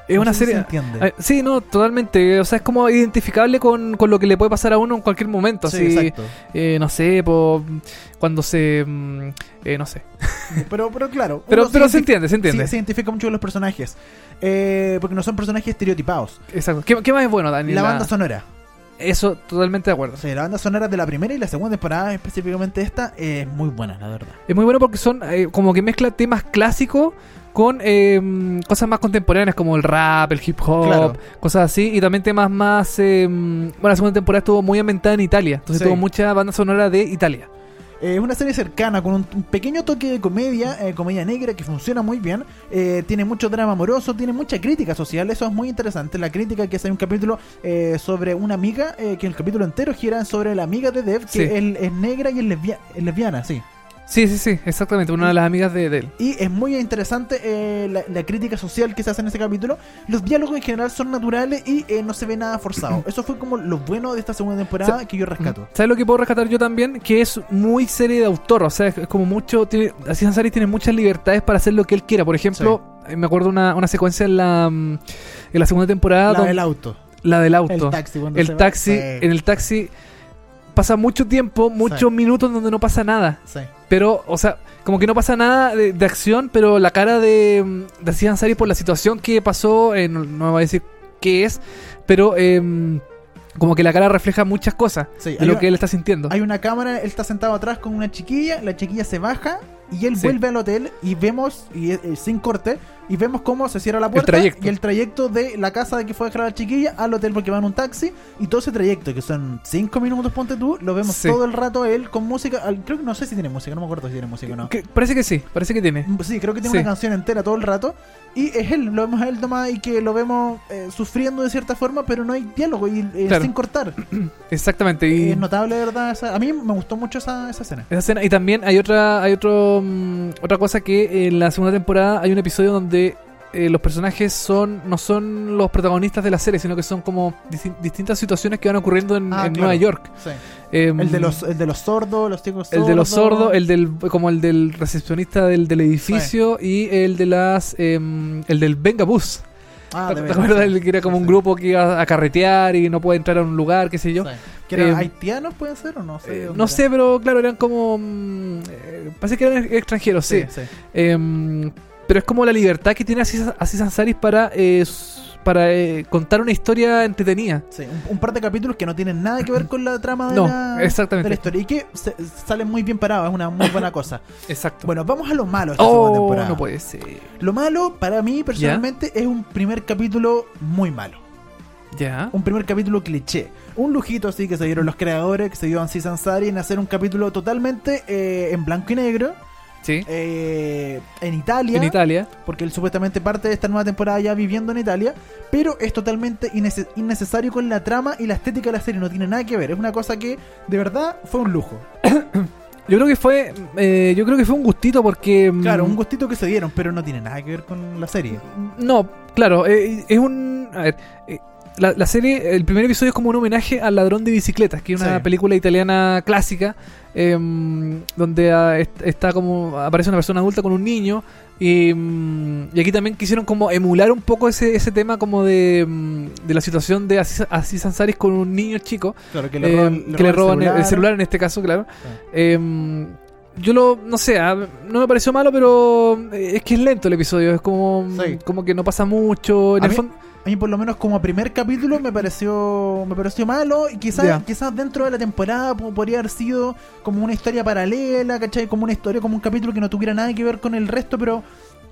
Es No una si serie. se entiende. Ah, Sí, no, totalmente. O sea, es como identificable con, con lo que le puede pasar a uno en cualquier momento. Sí, así, exacto. eh, no sé, po, cuando se. mm, eh, no sé. Pero, pero claro. Pero, pero se entiende, se entiende. sí, se identifica mucho con los personajes. Eh, porque no son personajes estereotipados. Exacto. ¿Qué, qué más es bueno, Dani? La banda sonora. Eso, totalmente de acuerdo. Sea, la banda sonora de la primera y la segunda temporada, específicamente esta, es muy buena, la verdad. Es muy bueno porque son eh, como que mezcla temas clásicos con eh, cosas más contemporáneas como el rap, el hip hop, Claro. cosas así. Y también temas más... eh, bueno, la segunda temporada estuvo muy ambientada en Italia. Entonces Sí. tuvo mucha banda sonora de Italia. Eh, Es una serie cercana con un, un pequeño toque de comedia, eh, comedia negra que funciona muy bien. Eh, tiene mucho drama amoroso, tiene mucha crítica social. Eso es muy interesante. La crítica que es hay un capítulo eh, sobre una amiga, eh, que el capítulo entero gira sobre la amiga de Dev, que Sí. es negra y es, lesbia- es lesbiana, sí. Sí, sí, sí, exactamente. Una de las amigas de, de él. Y es muy interesante eh, la, la crítica social que se hace en ese capítulo. Los diálogos en general son naturales y eh, no se ve nada forzado. Eso fue como lo bueno de esta segunda temporada que yo rescato. ¿Sabes lo que puedo rescatar yo también? Que es muy serie de autor. O sea, es como mucho. Tiene, Aziz Ansari tiene muchas libertades para hacer lo que él quiera. Por ejemplo, eh, me acuerdo una, una secuencia en la, mm, en la segunda temporada. La don- del auto. la del auto. El taxi. cuando el se va. taxi, Sí, en el taxi pasa mucho tiempo, muchos Sí. minutos donde no pasa nada. sí. Pero, o sea, como que no pasa nada de, de acción, pero la cara de, de Ansari por la situación que pasó, eh, no, no me voy a decir qué es, pero em, como que la cara refleja muchas cosas Sí, de lo una- que él está sintiendo. Hay una cámara, él está sentado atrás con una chiquilla, la chiquilla se baja y él vuelve al hotel y vemos, y eh, sin corte, y vemos cómo se cierra la puerta trayecto. y el trayecto de la casa de que fue a dejar a la chiquilla al hotel porque va en un taxi y todo ese trayecto, que son 5 minutos, ponte tú, lo vemos Sí. todo el rato él con música, al- creo que no sé si tiene música, no me acuerdo si tiene música o no. Que- parece que sí, parece que tiene. Mm, Sí, creo que tiene Sí. una canción entera todo el rato. Y es él, lo vemos a él nomás y que lo vemos eh, sufriendo de cierta forma, pero no hay diálogo y eh, Claro. sin cortar. Exactamente. Y Es notable, de verdad. esa- a mí me gustó mucho esa, esa escena. esa escena. Y también hay otra, hay otro, mm, otra cosa que en la segunda temporada hay un episodio donde eh, los personajes son no son los protagonistas de la serie, sino que son como disti- distintas situaciones que van ocurriendo en, Ah, en claro. Nueva York. Sí. Em, El de los, el de los sordos, los chicos el de los sordos, el del como el del recepcionista del, del edificio y el de las em, el del Venga Bus. Ah, ¿Te acuerdas? sí. El que era como un grupo que iba a carretear y no puede entrar a un lugar, qué sé yo. ¿Que eran Eh, haitianos, pueden ser o no? sé Eh, no sé, pero claro, eran como. mm, eh, parece que eran extranjeros, sí. Pero es como la libertad que tiene Aziz, Ansari para, eh, para eh, contar una historia entretenida. Sí, un, un par de capítulos que no tienen nada que ver con la trama de, No, la, exactamente. de la historia y que se- salen muy bien parados, es una muy buena cosa. Exacto. Bueno, vamos a lo malo esta segunda oh, temporada. no puede ser. Lo malo, para mí personalmente, es un primer capítulo muy malo. Ya. Un primer capítulo cliché. Un lujito así que se dieron los creadores, que se dio Ansi Sansari en hacer un capítulo totalmente eh, en blanco y negro. Sí. eh, en Italia. En Italia. porque él supuestamente parte de esta nueva temporada ya viviendo en Italia, pero es totalmente innece- innecesario con la trama y la estética de la serie, no tiene nada que ver, es una cosa que de verdad fue un lujo. Yo creo que fue. eh, yo creo que fue un gustito porque. mm, Claro, un gustito que se dieron, pero no tiene nada que ver con la serie. No, claro, eh, es un... A ver, eh, la, la serie, el primer episodio es como un homenaje al ladrón de bicicletas, que es una Sí. película italiana clásica, em, donde ah, est- está como aparece una persona adulta con un niño, y, mm, y aquí también quisieron como emular un poco ese, ese tema como de, mm, de la situación de Aziz, Aziz Ansari con un niño chico, Claro, que em, que le roban el, el celular en este caso, claro. Em, yo lo, no sé, ah, no me pareció malo, pero eh, es que es lento el episodio, es como, Sí. como que no pasa mucho. En A el mí- fondo, A mí por lo menos como primer capítulo me pareció me pareció malo y quizás quizás dentro de la temporada po- podría haber sido como una historia paralela, ¿cachai? Como una historia, como un capítulo que no tuviera nada que ver con el resto, pero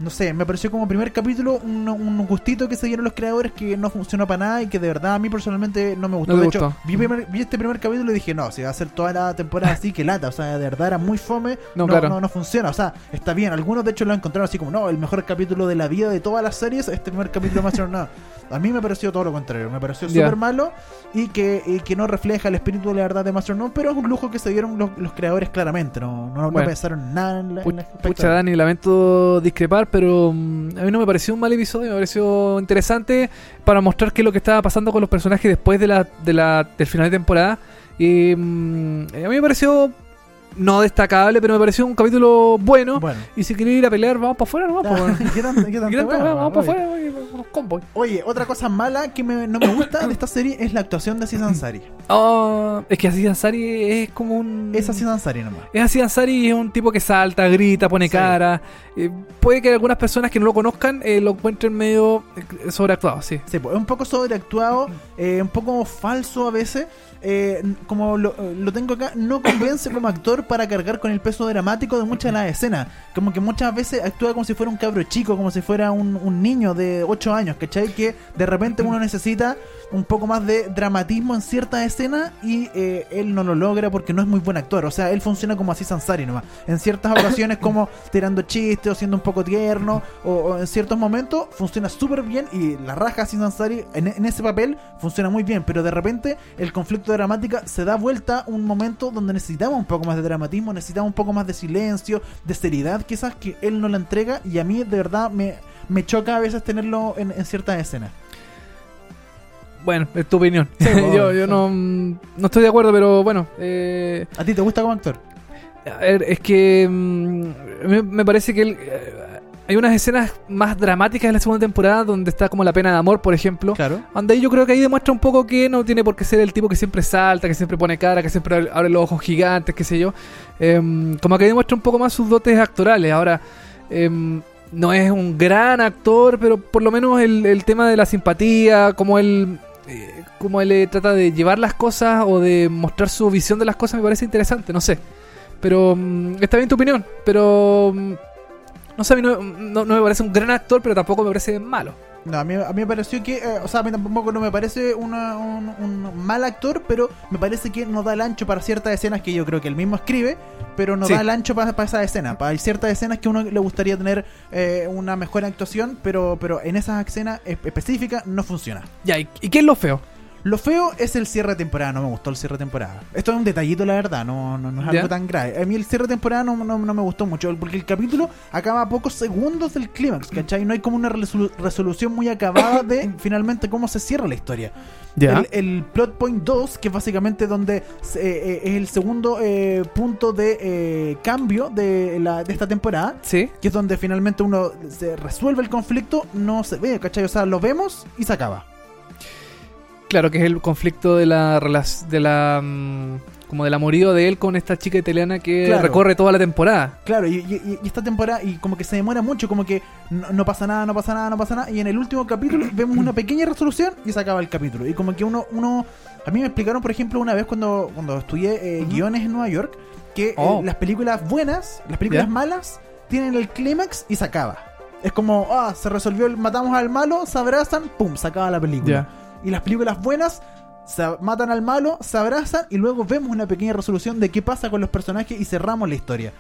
no sé, me pareció como primer capítulo un, un gustito que se dieron los creadores que no funcionó para nada y que de verdad a mí personalmente no me gustó. No de hecho, vi, primer- vi este primer capítulo y dije, no, si va a ser toda la temporada así, que lata. O sea, de verdad era muy fome. No, No, claro. no, no funciona. O sea, está bien. Algunos de hecho lo encontraron así como, no, el mejor capítulo de la vida de todas las series, este primer capítulo más no. A mí me pareció todo lo contrario. Me pareció Ya. súper malo y que, y que no refleja el espíritu de la verdad de Master No, pero es un lujo que se dieron los, los creadores claramente. No, no, no Bueno. pensaron nada en la, en la Pucha, Dani, lamento discrepar, pero mm, a mí no me pareció un mal episodio, me pareció interesante para mostrar qué es lo que estaba pasando con los personajes después de la, de la, del final de temporada. Y mm, a mí me pareció no destacable, pero me pareció un capítulo bueno. Bueno. Y si queréis ir a pelear, vamos para afuera, ¿no? Bueno. ¿Qué tanto- qué tanto Y tanto, bueno? vamos para Oye. afuera, oye, unos combos. Oye, otra cosa mala que me- no me gusta de esta serie es la actuación de Aziz Ansari. Oh, es que Aziz Ansari es como un... Es Aziz Ansari nomás. Es Aziz Ansari es un tipo que salta, grita, pone Sí. cara. Eh, puede que algunas personas que no lo conozcan eh, lo encuentren medio eh, sobreactuado, sí. Sí, pues, es un poco sobreactuado, eh, un poco falso a veces. Eh, como lo, lo tengo acá, no convence como actor para cargar con el peso dramático de muchas de las escenas. Como que muchas veces actúa como si fuera un cabro chico, como si fuera un, un niño de 8 años, ¿cachai? Que de repente uno necesita un poco más de dramatismo en ciertas escenas y eh, él no lo logra porque no es muy buen actor. O sea, él funciona como así Sansari nomás. En ciertas ocasiones como tirando chistes o siendo un poco tierno o, o en ciertos momentos funciona súper bien y la raja así Sansari en, en ese papel funciona muy bien. Pero de repente el conflicto dramática se da vuelta un momento donde necesitamos un poco más de dramatismo, necesitamos un poco más de silencio, de seriedad quizás que él no la entrega y a mí de verdad me, me choca a veces tenerlo en, en ciertas escenas. Bueno, es tu opinión. Sí, bueno, yo yo sí. no, no estoy de acuerdo, pero bueno. Eh, ¿A ti te gusta como actor? a ver, es que mm, me, me parece que él, eh, hay unas escenas más dramáticas en la segunda temporada donde está como la pena de amor, por ejemplo. Claro. Donde yo creo que ahí demuestra un poco que no tiene por qué ser el tipo que siempre salta, que siempre pone cara, que siempre abre- los ojos gigantes, qué sé yo. Em, como que ahí demuestra un poco más sus dotes actorales. Ahora, em, no es un gran actor, pero por lo menos el, el tema de la simpatía, como él, eh, como él eh, trata de llevar las cosas o de mostrar su visión de las cosas, me parece interesante, no sé. Pero mm, está bien tu opinión, pero mm, no sé, a mí no, no- no me parece un gran actor, pero tampoco me parece malo. No, a mí, a mí me pareció que, eh, o sea, a mí tampoco no me parece una- un, un mal actor, pero me parece que no da el ancho para ciertas escenas que yo creo que él mismo escribe, pero no Sí. da el ancho para, para esa escena. Para ciertas escenas que uno le gustaría tener eh, una mejor actuación, pero, pero en esas escenas es- específicas no funciona. Ya, ¿y, y qué es lo feo? Lo feo es el cierre de temporada, no me gustó el cierre de temporada. Esto es un detallito, la verdad, no, no, no es Ya. algo tan grave. A mí el cierre de temporada no, no- no me gustó mucho, porque el capítulo acaba a pocos segundos del clímax, ¿cachai? No hay como una resolu- resolución muy acabada de finalmente cómo se cierra la historia. El, el plot point 2, que es básicamente donde se- eh, es el segundo eh, punto de eh, cambio de, la, de esta temporada, Sí. que es donde finalmente uno se resuelve el conflicto, no se ve, ¿cachai? O sea, lo vemos y se acaba. Claro, que es el conflicto de la de la mm, como del amorío de él con esta chica italiana que Claro. recorre toda la temporada. Claro, y, y- y esta temporada, y como que se demora mucho, como que no, no pasa nada, no pasa nada, no pasa nada, y en el último capítulo vemos una pequeña resolución y se acaba el capítulo. Y como que uno, uno a mí me explicaron, por ejemplo, una vez cuando, cuando estudié eh, guiones en Nueva York, que eh, Oh. las películas buenas, las películas Ya. malas, tienen el clímax y se acaba. Es como, ah, se resolvió, el, matamos al malo, se abrazan, pum, se acaba la película. Y las películas buenas se matan al malo, se abrazan y luego vemos una pequeña resolución de qué pasa con los personajes y cerramos la historia.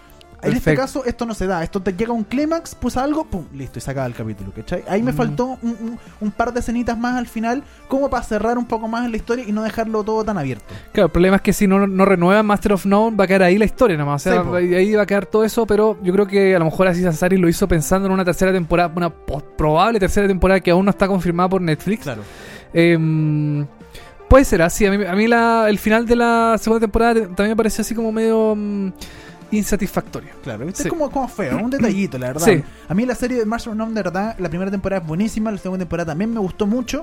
En este caso, esto no se da. Esto te llega a un clímax, pues algo, pum, listo, y se acaba el capítulo, ¿cachai? Ahí me Mm. faltó un, un- un par de escenitas más al final, como para cerrar un poco más en la historia y no dejarlo todo tan abierto. Claro, el problema es que si no, no renuevan Master of None va a quedar ahí la historia nomás. O sea, Sí, ahí va a quedar todo eso, pero yo creo que a lo mejor así Ansari lo hizo pensando en una tercera temporada, una probable tercera temporada que aún no está confirmada por Netflix. Claro. Em, puede ser así. A mí, a mí la, el final de la segunda temporada te- también me pareció así como medio mm, insatisfactorio. Claro, es como, como feo, un detallito, la verdad. Sí. A mí la serie de Master of None, de verdad, la primera temporada es buenísima, la segunda temporada también me gustó mucho.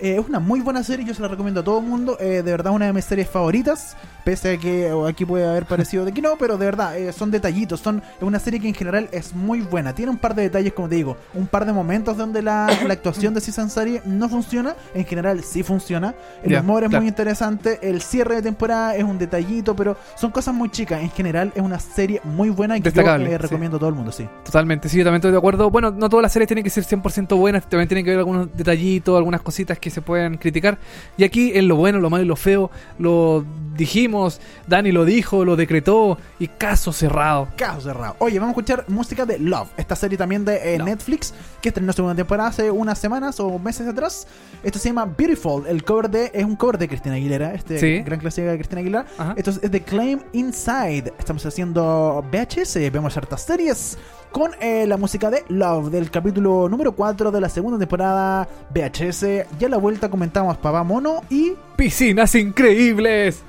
Eh, es una muy buena serie, yo se la recomiendo a todo el mundo. Eh, de verdad, una de mis series favoritas. Pese a que aquí puede haber parecido de que no, pero de verdad, eh, son detallitos. Son, es una serie que en general es muy buena. Tiene un par de detalles, como te digo, un par de momentos donde la, la actuación de Susan Sari no funciona. En general, sí funciona. El humor es muy interesante. El cierre de temporada es un detallito, pero son cosas muy chicas. En general, es una serie muy buena y que yo Destacable, eh, sí. recomiendo a todo el mundo, sí. Totalmente, sí, yo también estoy de acuerdo. Bueno, no todas las series tienen que ser 100% buenas, también tienen que haber algunos detallitos, algunas cositas que se puedan criticar. Y aquí en lo bueno, lo malo y lo feo, lo dijimos, Dani lo dijo, lo decretó y caso cerrado. Caso cerrado. Oye, vamos a escuchar música de Love, esta serie también de eh, Love. Netflix, que estrenó segunda temporada hace unas semanas o meses atrás. Esto se llama Beautiful. El cover de. Es un cover de Cristina Aguilera, este Sí. gran clásico de Cristina Aguilera. Ajá. Esto es The Claim Inside. Estamos haciendo VHS, vemos hartas series. Con eh, la música de Love del capítulo número 4 de la segunda temporada VHS. Ya a la vuelta comentamos Papá Mono y Piscinas increíbles.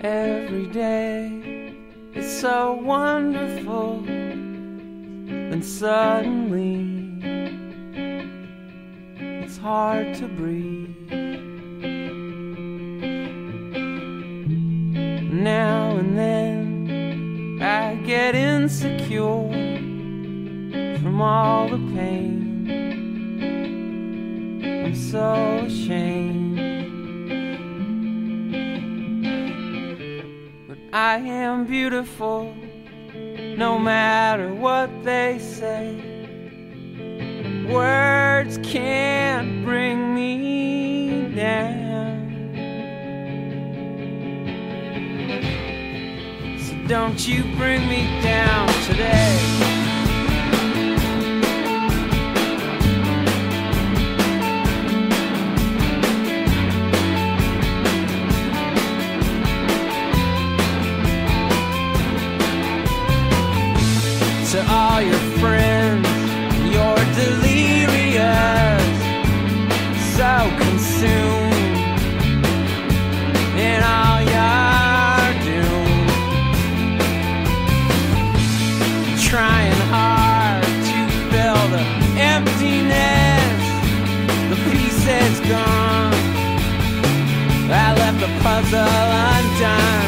every day is so wonderful. And suddenly it's hard to breathe. Now and then I get insecure from all the pain. I'm so ashamed I am beautiful no matter what they say. Words can't bring me down. So don't you bring me down today. To all your friends. You're delirious, so consumed in all your doom. Trying hard to fill the emptiness, the pieces gone. I left the puzzle undone.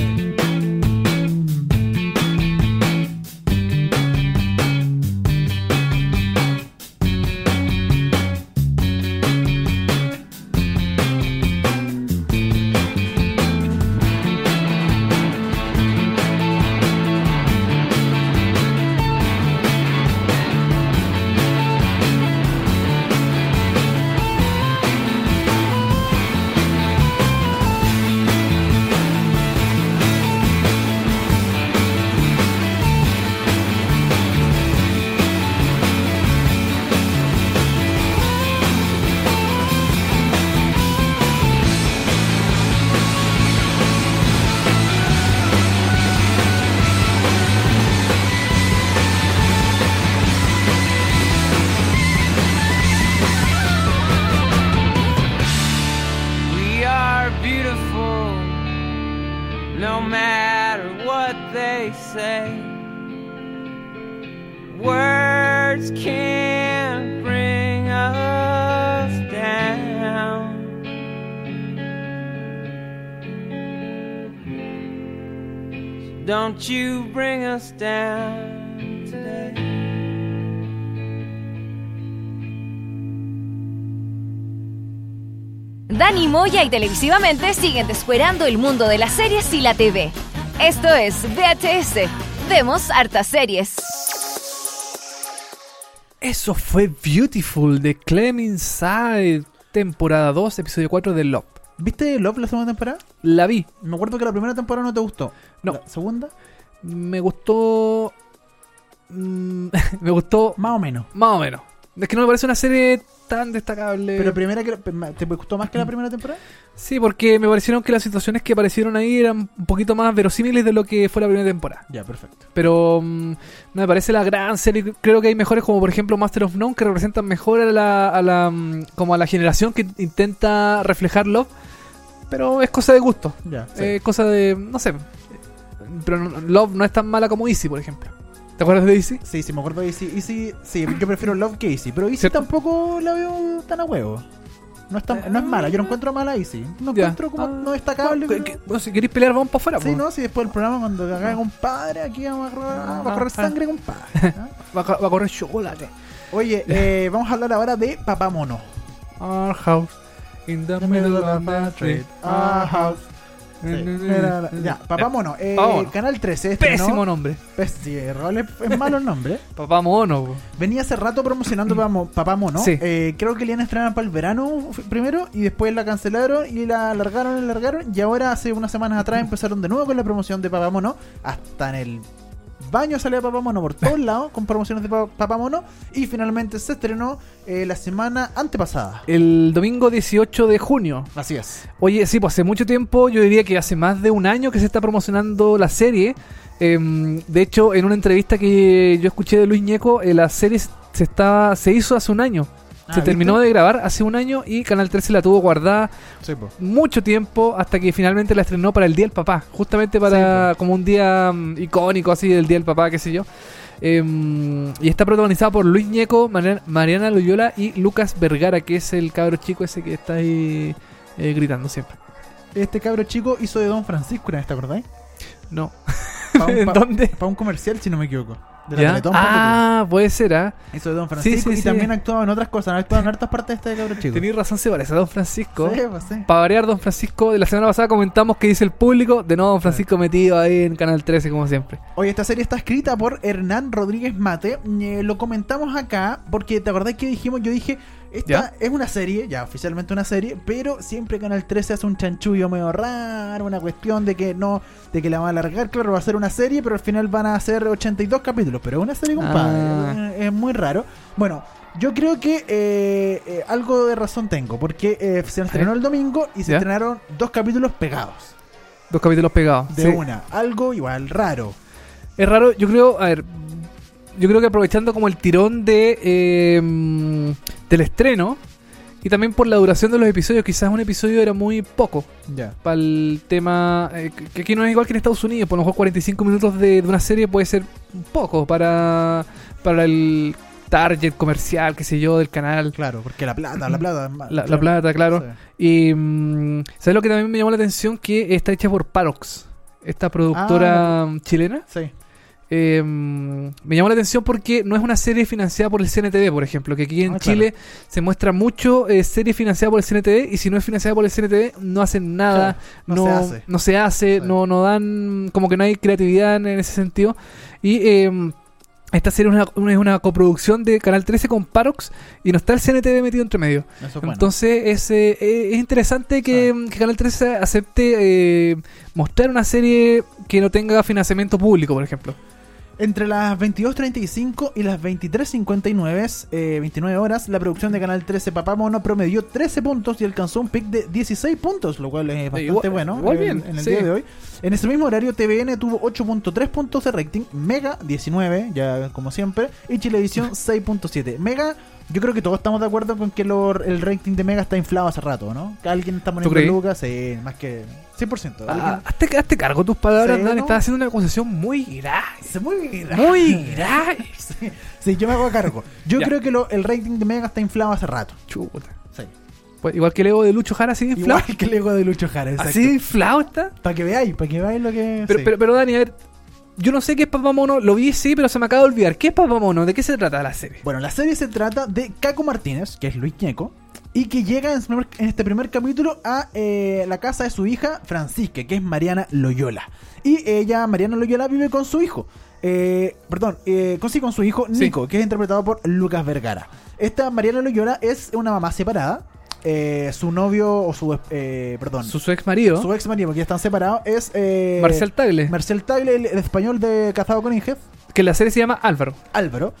Moya y televisivamente siguen descuerando el mundo de las series y la TV. Esto es VHS. Vemos hartas series. Eso fue Beautiful de Clem Inside, temporada 2, episodio 4 de Love. ¿Viste Love la segunda temporada? La vi, Me acuerdo que la primera temporada no te gustó. No. ¿La segunda? me gustó. mm, me gustó Más o menos. más o menos. Es que no me parece una serie tan destacable. Pero primera que, ¿te gustó más que la primera temporada? Sí, porque me parecieron que las situaciones que aparecieron ahí eran un poquito más verosímiles de lo que fue la primera temporada. Ya, perfecto. Pero mm, no me parece la gran serie. Creo que hay mejores como por ejemplo Master of None que representan mejor a la, a la, mm, como a la generación que intenta reflejar Love. Pero es cosa de gusto. Ya, sí. Es cosa de. no sé. Pero Love no es tan mala como Easy, por ejemplo. ¿Te acuerdas de Easy? Sí, sí, me acuerdo de Easy. Easy, sí, yo prefiero Love que Easy. Pero Easy ¿Cierto? tampoco la veo tan a huevo. No es, tan- no es mala, yo no encuentro mala Easy. No Ya. encuentro como Ah, no destacable. bueno, que- si queréis pelear, vamos para afuera. Sí, po. no, si después del programa cuando haga compadre, aquí vamos a correr, Ah, va a correr ah. sangre, compadre. ¿ah? Va, a co- va a correr chocolate. Oye, eh, vamos a hablar ahora de Papá Mono. Our house in the middle of the street. Our house. Mm. ya, Papá Mono. Eh. Canal 13. estrenó- Pésimo nombre. Pés- sí, Raúl, es, es malo el nombre. Papá mono. po. Venía hace rato promocionando Papá Mo- Papá Mono. Sí. Eh, creo que le iban a estrenar para el verano f- primero y después la cancelaron y la alargaron, la alargaron. Y ahora, hace unas semanas atrás, empezaron de nuevo con la promoción de Papá Mono. Hasta en el baño salía Papá Mono por todos lados con promociones de Pa- Papá Mono. Y finalmente se estrenó eh, la semana antepasada. El domingo 18 de junio. Así es. Oye, sí, pues hace mucho tiempo, yo diría que hace más de un año que se está promocionando la serie. Em, de hecho, en una entrevista que yo escuché de Luis Ñeco, eh, la serie se, está, se hizo hace un año. Ah, se ¿viste? terminó de grabar hace un año y Canal 13 la tuvo guardada Sí, mucho tiempo hasta que finalmente la estrenó para el Día del Papá. Justamente para Sí, como un día mm, icónico así del Día del Papá, qué sé yo. Em, y está protagonizada por Luis Ñeco, Mariana, Mariana Loyola y Lucas Vergara, que es el cabro chico ese que está ahí eh, gritando siempre. Este cabro chico hizo de Don Francisco, ¿una vez ¿te acordáis? No. Para un, pa- ¿Dónde? pa' un comercial, si no me equivoco. Ah, puede ser, ¿ah? Hizo de Don Francisco sí, y sí. también ha actuado en otras cosas. Ha actuado en hartas partes de este cabro chico. Tenéis razón, se parece a Don Francisco. Sí, pues sí. Para variar, Don Francisco, de la semana pasada comentamos que dice el público, de nuevo Don Francisco metido ahí en Canal 13 como siempre. Oye, esta serie está escrita por Hernán Rodríguez Mate. Eh, lo comentamos acá porque te acordás que dijimos, yo dije, esta ¿Ya? es una serie, ya oficialmente una serie, pero siempre Canal 13 hace un chanchullo medio raro, una cuestión de que no, de que la van a alargar, claro, va a ser una serie, pero al final van a ser 82 capítulos, pero es una serie, compadre, Ah. es muy raro. Bueno, yo creo que eh, eh, algo de razón tengo, porque eh, se estrenó el domingo y se ¿Ya? estrenaron dos capítulos pegados, Dos capítulos pegados. de Sí. una, algo igual raro. Es raro, yo creo, a ver, yo creo que aprovechando como el tirón de eh, mm, del estreno y también por la duración de los episodios, quizás un episodio era muy poco Ya. para el tema, eh, que- aquí no es igual que en Estados Unidos, por lo mejor 45 minutos de, de una serie puede ser poco para, para el target comercial, qué sé yo, del canal. Claro, porque la plata, la plata. La, la claro. plata, claro. Sí. Y mm, ¿sabes lo que también me llamó la atención? Que está hecha por Parox, esta productora mm, chilena. Sí. Eh, me llamó la atención porque no es una serie financiada por el CNTV, por ejemplo, que aquí en Ah, claro. Chile se muestra mucho eh, serie financiada por el CNTV y si no es financiada por el CNTV no hacen nada, no no, se hace. no se hace, Sí. no, no dan, como que no hay creatividad en, en ese sentido. Y eh, esta serie es una, una- es una coproducción de Canal 13 con Parox y no está el CNTV metido entre medio. Eso es bueno. Entonces es, eh, eh, es interesante que, que Canal 13 acepte eh, mostrar una serie que no tenga financiamiento público, por ejemplo. Entre las 22.35 y las 23.59, eh, 29 horas, la producción de Canal 13 Papá Mono promedió 13 puntos y alcanzó un pic de 16 puntos, lo cual es bastante igual- bueno igual en, bien, en el sí. día de hoy. En ese mismo horario, TVN tuvo 8.3 puntos de rating, Mega 19, ya como siempre, y Chilevisión 6.7. Mega, yo creo que todos estamos de acuerdo con que lo- el rating de Mega está inflado hace rato, ¿no? Que alguien está poniendo lucas, sí, más que 100%. Ah, Alguien- hazte, hazte cargo tus palabras, Sí, Dan. ¿no? Estás haciendo una acusación muy grave. Muy Muy grave. Sí, sí, yo me hago cargo. Yo creo que lo- el rating de Mega está inflado hace rato. Chuta. Sí. Pues, igual que el ego de Lucho Jara, así inflado. Igual que el ego de Lucho Jara, exacto. Así inflado está. Para que veáis, para que veáis lo que. Pero, pero, Dani, a ver. Yo no sé qué es Papá Mono. Lo vi, sí, pero se me acaba de olvidar. ¿Qué es Papá Mono? ¿De qué se trata la serie? Bueno, la serie se trata de Caco Martínez, que es Luis Ñeco, y que llega en, primer- en este primer capítulo a eh, la casa de su hija Francisca, que es Mariana Loyola. Y ella, Mariana Loyola, vive con su hijo. Eh, perdón, eh, con, sí, con su hijo Sí. Nico, que es interpretado por Lucas Vergara. Esta Mariana Loyola es una mamá separada. Eh, su novio, o su. eh, perdón. Su, su ex marido, Su ex marido, porque ya están separados, es. Eh, Marcial Tagle, Marcial Tagle, el, el español de Cazado con Inges, que en la serie se llama Álvaro. Álvaro.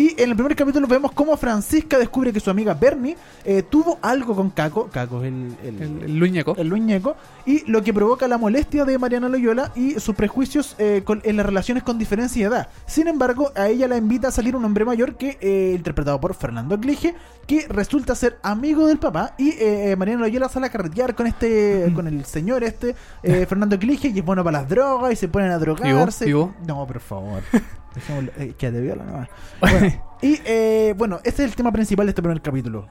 Y en el primer capítulo vemos cómo Francisca descubre que su amiga Bernie eh, tuvo algo con Caco. Caco es el, el, El, el Luñeco. el Luñeco, y lo que provoca la molestia de Mariana Loyola y sus prejuicios eh, con- en las relaciones con diferencia de edad. Sin embargo, a ella la invita a salir un hombre mayor que, eh, interpretado por Fernando Clige, que resulta ser amigo del papá y eh, Mariana Loyola sale a carretear con este, con el señor este, eh, Fernando Clige, y es bueno para las drogas y se ponen a drogarse. ¿Y vos? No, por favor. Dejémoslo, eh, que te viola nomás. Bueno, y eh, bueno, este es el tema principal de este primer capítulo.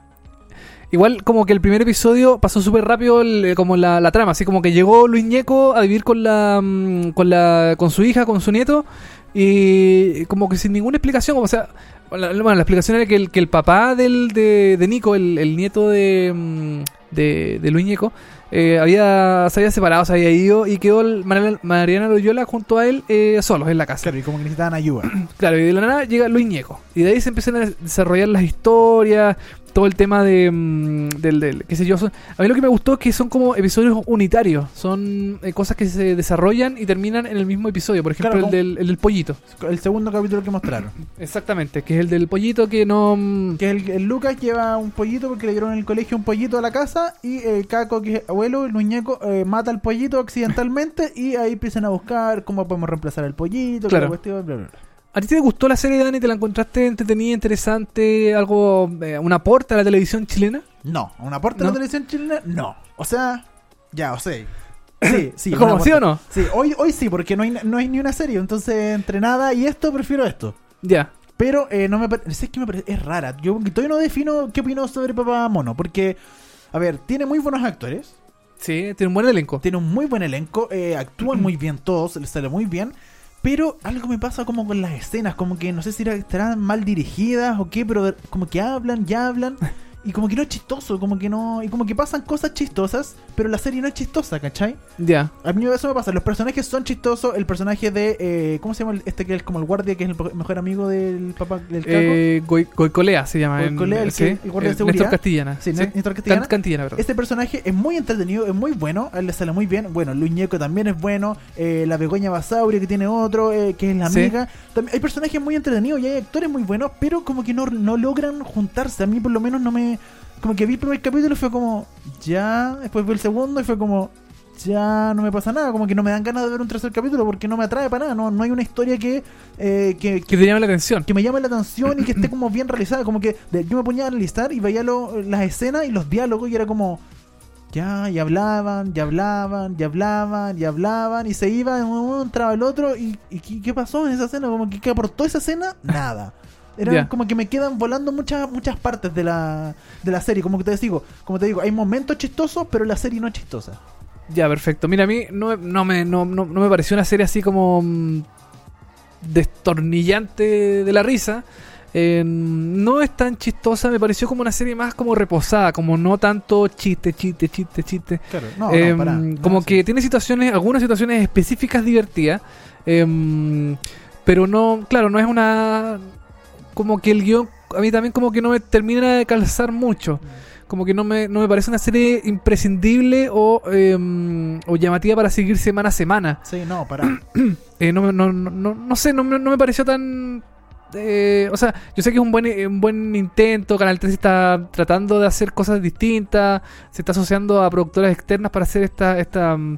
Igual como que el primer episodio pasó súper rápido el- eh, como la, la trama, así como que llegó Luis Ñeco a vivir con la mm, con la con su hija, con su nieto y como que sin ninguna explicación, o sea, la, bueno, la explicación era que el, que el papá del, de, de Nico, el, el nieto de, mm, de, de Luis Ñeco, eh, había, se había separado, se había ido y quedó el Mariana, Mariana Loyola junto a él eh, solos en la casa. Claro, y como que necesitaban ayuda. Claro, y de la nada llega Luis Ñeco. Y de ahí se empiezan a desarrollar las historias, todo el tema de. mm, del, del- qué sé yo. son- a mí lo que me gustó es que son como episodios unitarios. Son eh, cosas que se desarrollan y terminan en el mismo episodio. Por ejemplo, Claro, el, del, el del pollito. El segundo capítulo que mostraron. Exactamente, que es el del pollito que no. mm, Que el, el Lucas lleva un pollito porque le dieron en el colegio un pollito a la casa y el Caco, que es abuelo, el muñeco, eh, mata al pollito accidentalmente y ahí empiezan a buscar cómo podemos reemplazar al pollito, Claro. la cuestión, bla, bla, bla. ¿A ti te gustó la serie, Dani? ¿Te la encontraste entretenida, interesante? ¿Algo. eh, un aporte a la televisión chilena? No, ¿un aporte a ¿No? la televisión chilena? No. O sea, ya, o sea. Sí, sí. ¿Cómo, sí o no? Sí, hoy, hoy sí, porque no hay, no hay ni una serie, entonces entre nada y esto prefiero esto. Ya. Pero eh, no me parece. Es que me parece. Es rara. Yo todavía no defino qué opino sobre Papá Mono. Porque, a ver, tiene muy buenos actores. Sí, tiene un buen elenco. Tiene un muy buen elenco. eh, actúan muy bien todos. Les sale muy bien. Pero algo me pasa como con las escenas. Como que no sé si estarán mal dirigidas o qué. Pero como que hablan, ya hablan. Y como que no es chistoso. Como que no. Y como que pasan cosas chistosas. Pero la serie no es chistosa, ¿cachai? Ya. A mí eso me pasa. Los personajes son chistosos. El personaje de. eh, ¿Cómo se llama el- este que es como el guardia? Que es el mejor amigo del papá del Caco. Eh, Goy- Goicolea se llama. Goicolea, el sí, que- el guardia de eh, seguridad. Néstor Castillana. Sí, sí. Néstor Castillana. Can- Cantillana, perdón. Este personaje es muy entretenido, es muy bueno, a él le sale muy bien. Bueno, Luis Ñeco también es bueno. eh, la Begoña Basauri, que tiene otro, eh, que es la Sí. amiga. También, hay personajes muy entretenidos y hay actores muy buenos, pero como que no, no logran juntarse. A mí, por lo menos, no me. Como que vi el primer capítulo y fue como. Ya. Después vi el segundo y fue como. Ya no me pasa nada. Como que no me dan ganas de ver un tercer capítulo porque no me atrae para nada. No, no hay una historia que. eh, que, Que te llama la atención. que me llame la atención y que esté como bien realizada. Como que yo me ponía a analizar y veía lo- las escenas y los diálogos y era como. Ya, y hablaban, y hablaban, y hablaban, y hablaban, y se iba, uno entraba el otro, y, y ¿qué, qué pasó en esa escena? Como que ¿qué aportó esa escena? Nada. Era Ya. como que me quedan volando muchas muchas partes de la, de la serie. Como que te digo, como te digo, hay momentos chistosos, pero la serie no es chistosa. Ya, perfecto. Mira, a mí no, no, me, no, no, no me pareció una serie así como mm, destornillante de la risa. Eh, no es tan chistosa, me pareció como una serie más como reposada, como no tanto chiste, chiste, chiste, chiste. Claro, no, Em, no, pará. No, como sí. que tiene situaciones, algunas situaciones específicas divertidas, em, pero no, claro, no es una, como que el guion a mí también como que no me termina de calzar mucho, como que no me, no me parece una serie imprescindible o, em, o llamativa para seguir semana a semana. Sí, no, pará. Eh, no, no, no, no, no sé, no, me- no me pareció tan... eh, o sea, yo sé que es un buen, eh, un buen intento, Canal 3 está tratando de hacer cosas distintas, se está asociando a productoras externas para hacer esta, esta, mm,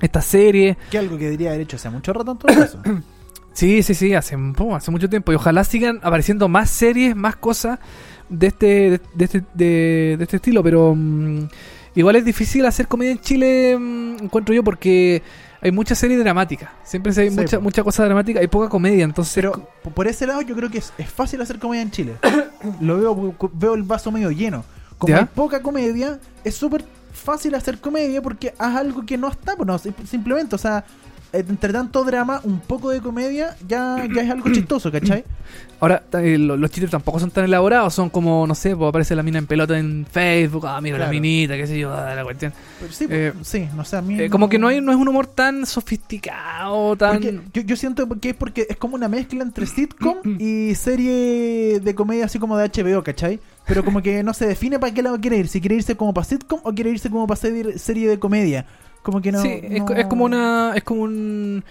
esta serie. que algo que diría haber hecho hace mucho rato en todo eso. Sí, sí, sí, hace, mucho tiempo. Y ojalá sigan apareciendo más series, más cosas de este, de, de este, de, de este estilo. Pero mm, igual es difícil hacer comedia en Chile, mm, encuentro yo, porque hay muchas series dramáticas. Siempre hay Sí, mucha, mucha cosa dramática y poca comedia. Entonces, Pero por ese lado yo creo que es, es fácil hacer comedia en Chile. Lo veo, veo el vaso medio lleno. Como ¿Ya? hay poca comedia, es súper fácil hacer comedia porque haz algo que no está, no, sim- simplemente, o sea, entre tanto drama, un poco de comedia ya, ya es algo chistoso, ¿cachai? ahora eh, lo- los chistes tampoco son tan elaborados. Son como, no sé, pues aparece la mina en pelota en Facebook. Ah, mira la minita, qué sé yo, ah, la cuestión. Pero sí, Eh, sí, no sé, a mí Eh, como que no, hay, no es un humor tan sofisticado, tan... Yo, yo siento que es porque es como una mezcla entre sitcom y serie de comedia así como de HBO, ¿cachai? Pero como que no se define para qué lado quiere ir. Si quiere irse como para sitcom o quiere irse como para serie de comedia. Como que no. sí, es, no- co- es como una. Es como un.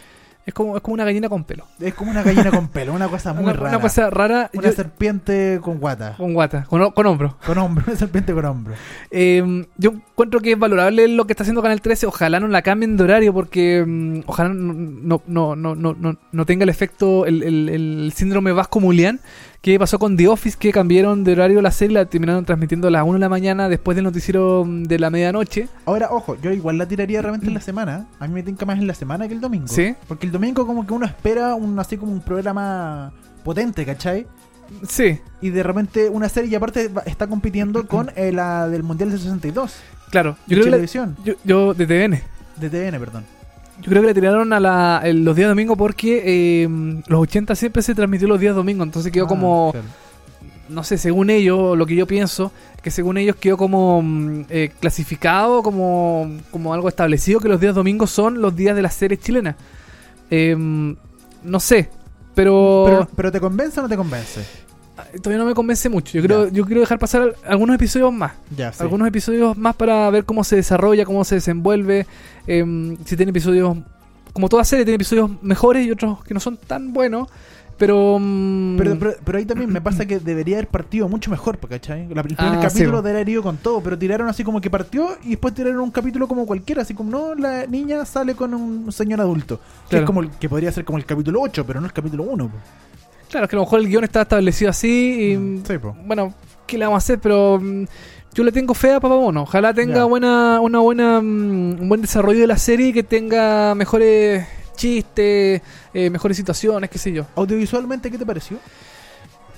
Es como, es como una gallina con pelo. Es como una gallina con pelo, una cosa muy una, rara. una cosa rara Una yo- serpiente con guata. con guata, con, con hombro. Con hombro, una serpiente con hombro. Eh, yo encuentro que es valorable lo que está haciendo Canal 13. Ojalá no la cambien de horario porque mm, ojalá no, no, no, no, no, no- no tenga el efecto, el, el- el síndrome Vasco-Mulián que pasó con The Office, que cambiaron de horario la serie y la terminaron transmitiendo a las 1 de la mañana después del noticiero mm, de la medianoche. Ahora, ojo, yo igual la tiraría realmente en la semana. A mí me tinca más en la semana que el domingo. ¿Sí? Porque el domingo como que uno espera un así como un programa potente, ¿cachai? Sí, Y de repente una serie y aparte está compitiendo con eh, la del Mundial del 62. claro. De Yo creo que la- televisión. yo, yo de TVN. De TVN, perdón. Yo creo que le tiraron a la, el- los días domingos porque eh, los 80 siempre se transmitió los días domingos, entonces quedó Ah, como, claro. no sé, según ellos, lo que yo pienso, que según ellos quedó como mm, eh, clasificado, como, como algo establecido, que los días domingos son los días de las series chilenas. Eh, no sé, pero, Pero, pero ¿te convence o no te convence? Todavía no me convence mucho. Yo creo, yo quiero dejar pasar algunos episodios más. Ya, sí. Algunos episodios más para ver cómo se desarrolla, cómo se desenvuelve. em, si tiene episodios, como toda serie, tiene episodios mejores y otros que no son tan buenos. Pero. mm, Pero, pero, pero ahí también me pasa que debería haber partido mucho mejor, ¿cachai? El primer Ah, capítulo debería haber ido con todo, pero tiraron así como que partió y después tiraron un capítulo como cualquiera, así como no, la niña sale con un señor adulto. Que, es como el- que podría ser como el capítulo 8, pero no el capítulo 1. po. Claro, es que a lo mejor el guion está establecido así. Y, Mm, sí, po. Bueno, ¿qué le vamos a hacer? Pero. mm, yo le tengo fe a Papá Mono. Ojalá tenga Ya. buena, una buena, mm, un buen desarrollo de la serie y que tenga mejores chistes, eh, mejores situaciones, qué sé yo. Audiovisualmente, ¿qué te pareció?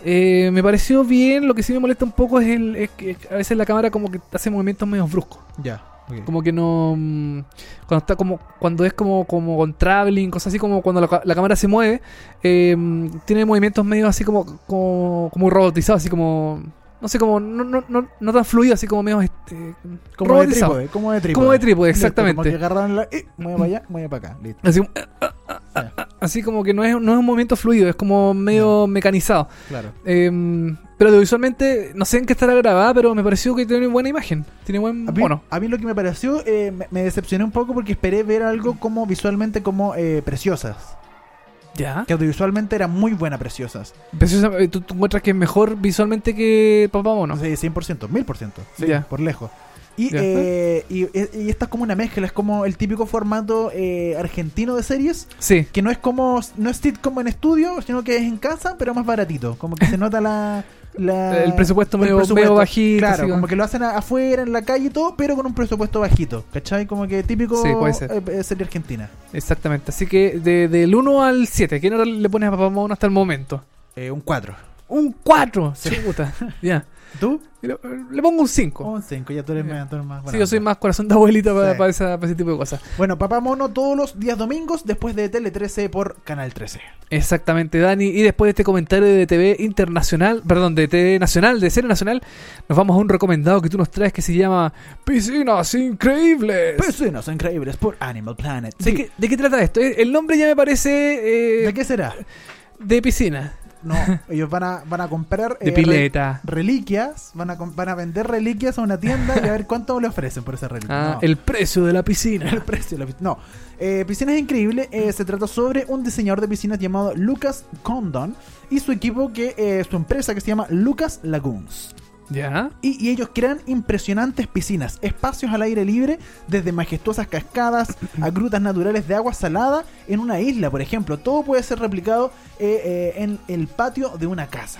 Eh, me pareció bien, lo que sí me molesta un poco es, el, es que a veces la cámara como que hace movimientos medio bruscos. Ya. Ok. Como que no. mm, Cuando está como. Cuando es como, como con traveling, cosas así como cuando la, la cámara se mueve. eh, tiene movimientos medio así como, como. como robotizados, así como. No sé, como. No, no, no, no tan fluido, así como medio. Este, Como de trípode, como de trípode. Como de trípode, Listo, exactamente. Como que agarraron la... Eh, mueve para allá, mueve para acá. Listo. Así, como- así como que no es, no es un movimiento fluido, es como medio mecanizado. Claro. Eh, pero visualmente, no sé en qué estará grabada, pero me pareció que tiene buena imagen. Tiene buen A mí, mono. a mí lo que me pareció, eh, me, me decepcioné un poco porque esperé ver algo como visualmente como eh, preciosas. Ya. Que audiovisualmente era muy buena preciosas. Preciosa- eh, ¿tú, tú encuentras que es mejor visualmente que Papá Mono? No sé, 100%, 1000%. Sí, Ya. por lejos. Y, Ya. eh, y, y esta es como una mezcla, es como el típico formato eh, argentino de series, Sí. que no es como, no es sitcom en estudio, sino que es en casa, pero más baratito. Como que se nota la... la- El presupuesto medio- medio bajito, Claro, como que lo hacen afuera, en la calle y todo, pero con un presupuesto bajito. ¿Cachai? Como que típico Sí, puede ser. eh, eh, serie argentina. Exactamente. Así que de- del 1 al 7, ¿qué nota le pones a Papá Mono hasta el momento? Eh, un 4. Un 4. Sí. Chuta. ya. ¿Tú? Le, le pongo un 5. Un 5, ya tú eres, más- tú eres más Sí, yo soy más corazón de abuelita para, Sí. para esa- para ese tipo de cosas. Bueno, Papá Mono todos los días domingos después de Tele 13 por Canal 13. Exactamente, Dani. Y después de este comentario de TV internacional, perdón, de TV nacional, de serie nacional, nos vamos a un recomendado que tú nos traes que se llama Piscinas Increíbles. Piscinas increíbles por Animal Planet. ¿De, qué, de qué trata esto? El nombre ya me parece eh, ¿De qué será? de piscina, No, ellos van a, van a comprar de eh, pileta. re- reliquias, van a, van a vender reliquias a una tienda y a ver cuánto le ofrecen por esa reliquia. Ah, No. el precio de la El piscina. precio de la piscina. No. Eh, Piscinas Increíble eh, se trata sobre un diseñador de piscinas llamado Lucas Condon y su equipo, que eh, su empresa que se llama Lucas Lagoons. ¿Ya? Y, y ellos crean impresionantes piscinas, espacios al aire libre, desde majestuosas cascadas a grutas naturales de agua salada en una isla, por ejemplo. Todo puede ser replicado eh, eh, en el patio de una casa.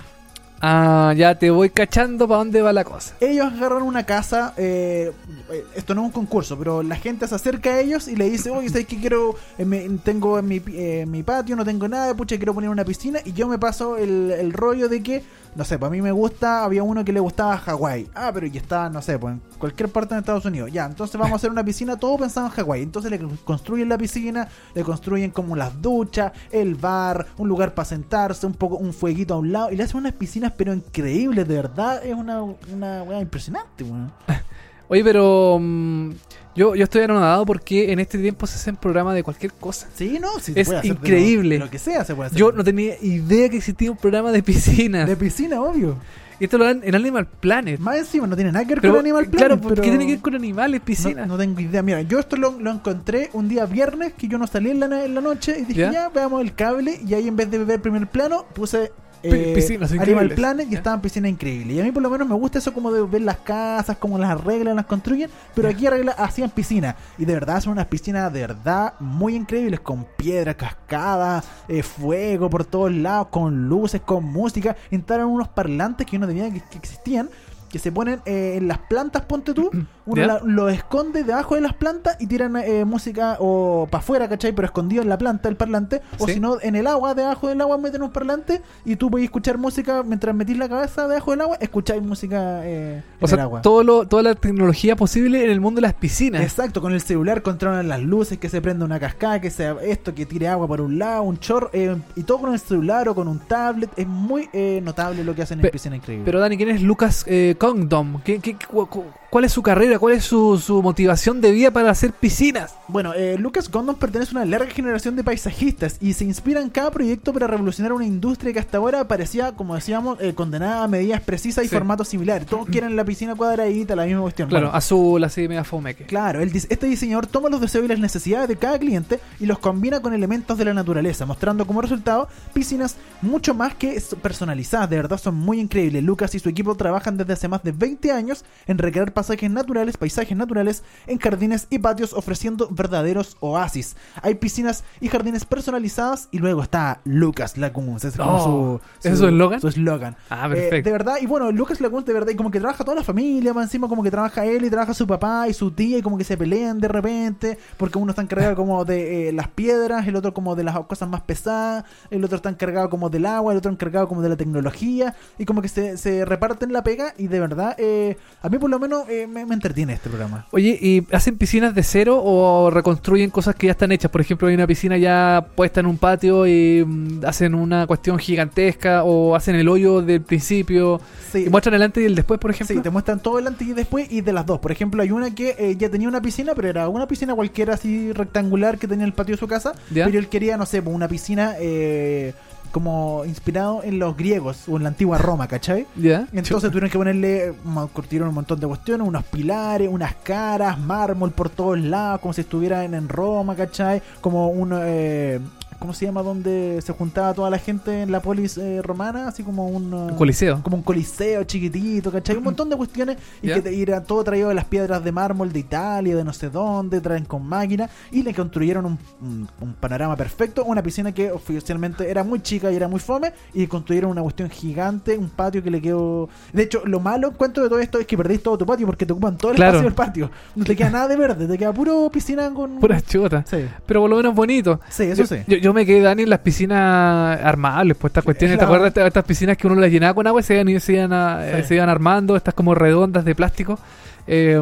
Ah, ya te voy cachando para dónde va la cosa. Ellos agarran una casa, eh, eh, esto no es un concurso, pero la gente se acerca a ellos y le dice, oye, ¿sabes qué quiero? eh, me- tengo en mi, eh, mi patio, no tengo nada, pucha, quiero poner una piscina y yo me paso el, el rollo de que, no sé, para mí me gusta, había uno que le gustaba Hawái. Ah, pero ya está, no sé, pues en cualquier parte de Estados Unidos. Ya, entonces vamos a hacer una piscina, todo pensado en Hawái. Entonces le construyen la piscina, le construyen como las duchas, el bar, un lugar para sentarse, un poco un fueguito a un lado y le hacen unas piscinas pero increíbles, de verdad, es una, una impresionante, weón. Oye, pero mm, Yo, yo estoy anonadado porque en este tiempo se hacen programas de cualquier cosa. Sí, no, sí, se Es puede hacer de lo- increíble. Lo, que sea se puede hacer. Yo no tenía idea que existía un programa de piscinas. De piscina, obvio. Y esto lo dan en Animal Planet. Más encima, no tiene nada que ver Pero, con Animal Planet. claro, ¿por pero... ¿qué tiene que ver con animales, No, piscinas? no tengo idea. Mira, yo esto lo, lo encontré un día viernes que yo no salí en la, en la noche y dije, ¿Ya? ya, veamos el cable. Y ahí en vez de ver primer plano, puse eh, piscinas Animal. Planet y estaban piscinas increíbles. Y a mí por lo menos me gusta eso como de ver las casas, cómo las arreglan, las construyen. Pero aquí arregla, hacían piscinas. Y de verdad son unas piscinas de verdad muy increíbles, con piedra, cascadas, eh, fuego por todos lados, con luces, con música. Instalaron unos parlantes que yo no tenía que, que existían. Que se ponen eh, en las plantas, ponte tú, uno lo esconde debajo de las plantas y tiran eh, música o para afuera, ¿cachai? Pero escondido en la planta el parlante. O Sí. si no, en el agua, debajo del agua meten un parlante y tú podés escuchar música mientras metís la cabeza debajo del agua, escucháis música eh, O en el agua. todo lo, toda la tecnología posible en el mundo de las piscinas. Exacto, con el celular controlan las luces, que se prenda una cascada, que sea esto, que tire agua por un lado, un chorro, eh, y todo con el celular o con un tablet. Es muy eh, notable lo que hacen en Pe- Piscina Increíble. Pero Dani, ¿quién es Lucas eh, Condom? ¿Qué, qué- cu- cuál es su carrera? ¿Cuál es su, su motivación de vida para hacer piscinas? Bueno, eh, Lucas Gondon pertenece a una larga generación de paisajistas y se inspira en cada proyecto para revolucionar una industria que hasta ahora parecía, como decíamos, eh, condenada a medidas precisas y Sí. formatos similares. Todos quieren la piscina cuadradita, la misma cuestión. Claro, Bueno, azul, así media fomeque. Claro, este diseñador toma los deseos y las necesidades de cada cliente y los combina con elementos de la naturaleza, mostrando como resultado piscinas mucho más que personalizadas. De verdad son muy increíbles. Lucas y su equipo trabajan desde hace más de 20 años en recrear pasajes naturales, paisajes naturales en jardines y patios, ofreciendo verdaderos oasis. Hay piscinas y jardines personalizadas y luego está Lucas Lagoons. Es como Oh, su, ¿ese es su eslogan? Su eslogan. Ah, Eh, perfecto. de verdad, y bueno, Lucas Lagoon de verdad, y como que trabaja toda la familia, más encima como que trabaja él y trabaja su papá y su tía, y como que se pelean de repente, porque uno está encargado como de eh, las piedras, el otro como de las cosas más pesadas, el otro está encargado como del agua, el otro encargado como de la tecnología, y como que se, se reparten la pega, y de verdad, eh, a mí por lo menos eh, me, me entretiene este programa. Oye, ¿y hacen piscinas de cero o reconstruyen cosas que ya están hechas? Por ejemplo, hay una piscina ya puesta en un patio y mm, hacen una cuestión gigantesca o hacen el hoyo del principio Sí, y muestran el antes y el después, por ejemplo. Sí, te muestran todo el antes y después y de las dos. Por ejemplo, hay una que eh, ya tenía una piscina, pero era una piscina cualquiera así rectangular que tenía en el patio de su casa. ¿Ya? Pero él quería, no sé, pues, una piscina eh, como inspirado en los griegos o en la antigua Roma, ¿cachai? ¿Ya? Entonces tuvieron que ponerle, curtieron un montón de cuestiones, unos pilares, unas caras, mármol por todos lados, como si estuvieran en Roma, ¿cachai? Como un, eh, ¿cómo se llama? Donde se juntaba toda la gente en la polis eh, romana, así como un... eh, Un coliseo. como un coliseo chiquitito, ¿cachai? Un montón de cuestiones y Ya. que te era todo traído de las piedras de mármol de Italia, de no sé dónde, traen con máquina y le construyeron un, un- un panorama perfecto, una piscina que oficialmente era muy chica y era muy fome y construyeron una cuestión gigante, un patio que le quedó... De hecho, lo malo encuentro de todo esto es que perdís todo tu patio porque te ocupan todo el Claro. espacio del patio. No te queda nada de verde, te queda puro piscina con... Pura chota. Sí, Pero por lo menos bonito. sí, eso yo, sí. Yo, yo me quedé, Dani, en las piscinas armables, pues estas cuestiones, ¿te acuerdas de estas, piscinas que uno las llenaba con agua y se iban, y se iban, a- eh, se iban armando, estas como redondas de plástico? Eh,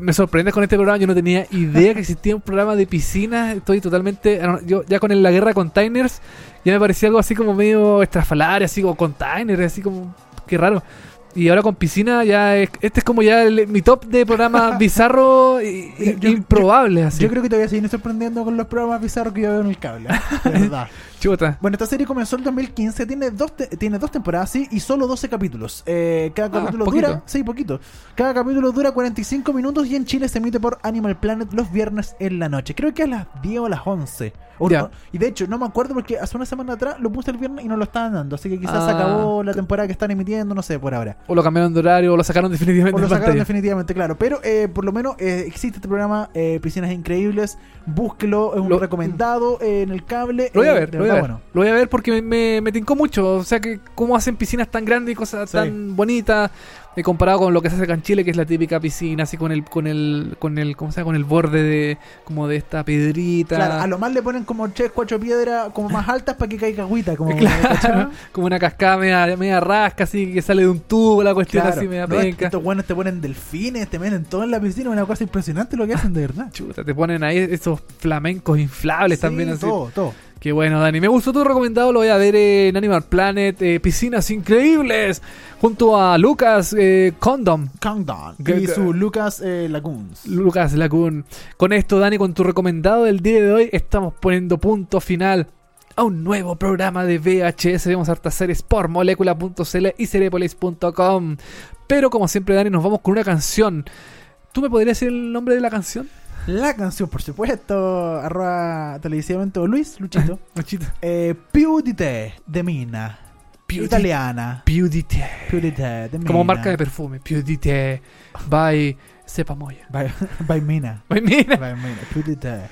me sorprende con este programa, yo no tenía idea que existía un programa de piscinas, estoy totalmente, yo ya con el- la guerra de containers, ya me parecía algo así como medio estrafalario, así como containers, así como, qué raro. Y ahora con piscina ya es, este es como ya el- mi top de programas bizarros y, y- Yo- improbables, así. Yo creo que te voy a seguir sorprendiendo con los programas bizarros que yo veo en el cable. De verdad. Chuta. Bueno, esta serie comenzó en 2015, tiene dos, tiene dos temporadas, sí, y solo 12 capítulos. Eh, cada Ah, capítulo dura, sí, poquito. Cada capítulo dura 45 minutos y en Chile se emite por Animal Planet los viernes en la noche. Creo que a las 10 o a las 11. O no- y de hecho, no me acuerdo porque hace una semana atrás lo puse el viernes y no lo estaban dando. Así que quizás se Ah. acabó la temporada que están emitiendo, no sé, por ahora. O lo cambiaron de horario o lo sacaron definitivamente O lo sacaron definitivamente, claro. Pero eh, por lo menos eh, existe este programa, eh, Piscinas Increíbles. Búsquelo, es un Lo- recomendado en el cable. Lo voy a ver, lo voy a ver. bueno. Lo voy a ver porque me, me, tincó mucho. O sea, que cómo hacen piscinas tan grandes y cosas Sí. tan bonitas. eh, comparado con lo que se hace acá en Chile, que es la típica piscina, así con el, con el, con el, ¿cómo se llama? Con el borde de, como de esta piedrita. Claro, a lo más le ponen como 3, 4 piedras como más altas para que caiga agüita. Como, Claro, ¿cachai? como una cascada media, media rasca, así que sale de un tubo, la cuestión Claro. así media No, penca. estos buenos te ponen delfines, te meten todo en la piscina, una cosa impresionante lo que hacen de verdad. Chuta, te ponen ahí esos flamencos inflables Sí, también así. todo, todo. Qué bueno, Dani. Me gustó tu recomendado. Lo voy a ver en Animal Planet. eh, piscinas increíbles. Junto a Lucas eh, Condom. Countdown. G- Y su Lucas eh, Lagoons. Lucas Lacun. Con esto, Dani, con tu recomendado del día de hoy, estamos poniendo punto final a un nuevo programa de VHS. Vemos hartas series por molecula.cl y cerepolis.com. Pero como siempre, Dani, nos vamos con una canción. ¿Tú me podrías decir el nombre de la canción? La canción, por supuesto. Arroba televisivamente o Luis, Luchito. Luchito. eh, Piudite de Mina. Piudite. Italiana. Pudite. Piudite de Mina. Como marca de perfume. Pudite. By Sepa Moya. By, by Mina. By Mina. By Mina. Piudite.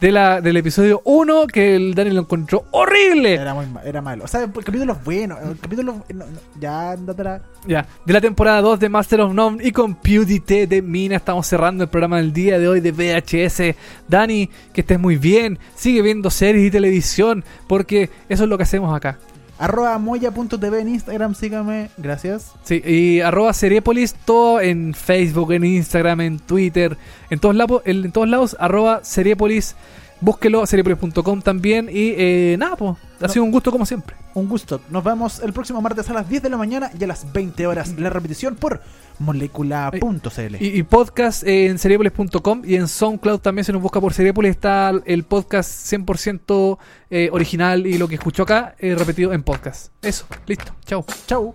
De la, del episodio 1 que el Dani lo encontró horrible. Era, muy, era malo. O sea, el capítulo es bueno. El capítulo. no, no, ya, andatela. Ya, de la temporada 2 de Master of None y con PewDiePie de Mina estamos cerrando el programa del día de hoy de VHS. Dani, que estés muy bien, sigue viendo series y televisión, porque eso es lo que hacemos acá. Arroba moya.tv en Instagram. Sígame. Gracias. Sí, y arroba Seriepolis, todo en Facebook, en Instagram, en Twitter, en todos lados, en todos lados, arroba Seriepolis, búsquelo, seriepolis.com también, y eh, nada, pues, ha No. sido un gusto como siempre. Un gusto. Nos vemos el próximo martes a las 10 de la mañana y a las 20 horas. La repetición por molecula.cl. Y, y podcast eh, en seriepolis.com y en SoundCloud también se nos busca por Seriepolis. Está el podcast 100% eh, original y lo que escuchó acá eh, repetido en podcast. Eso, listo, chao. Chau.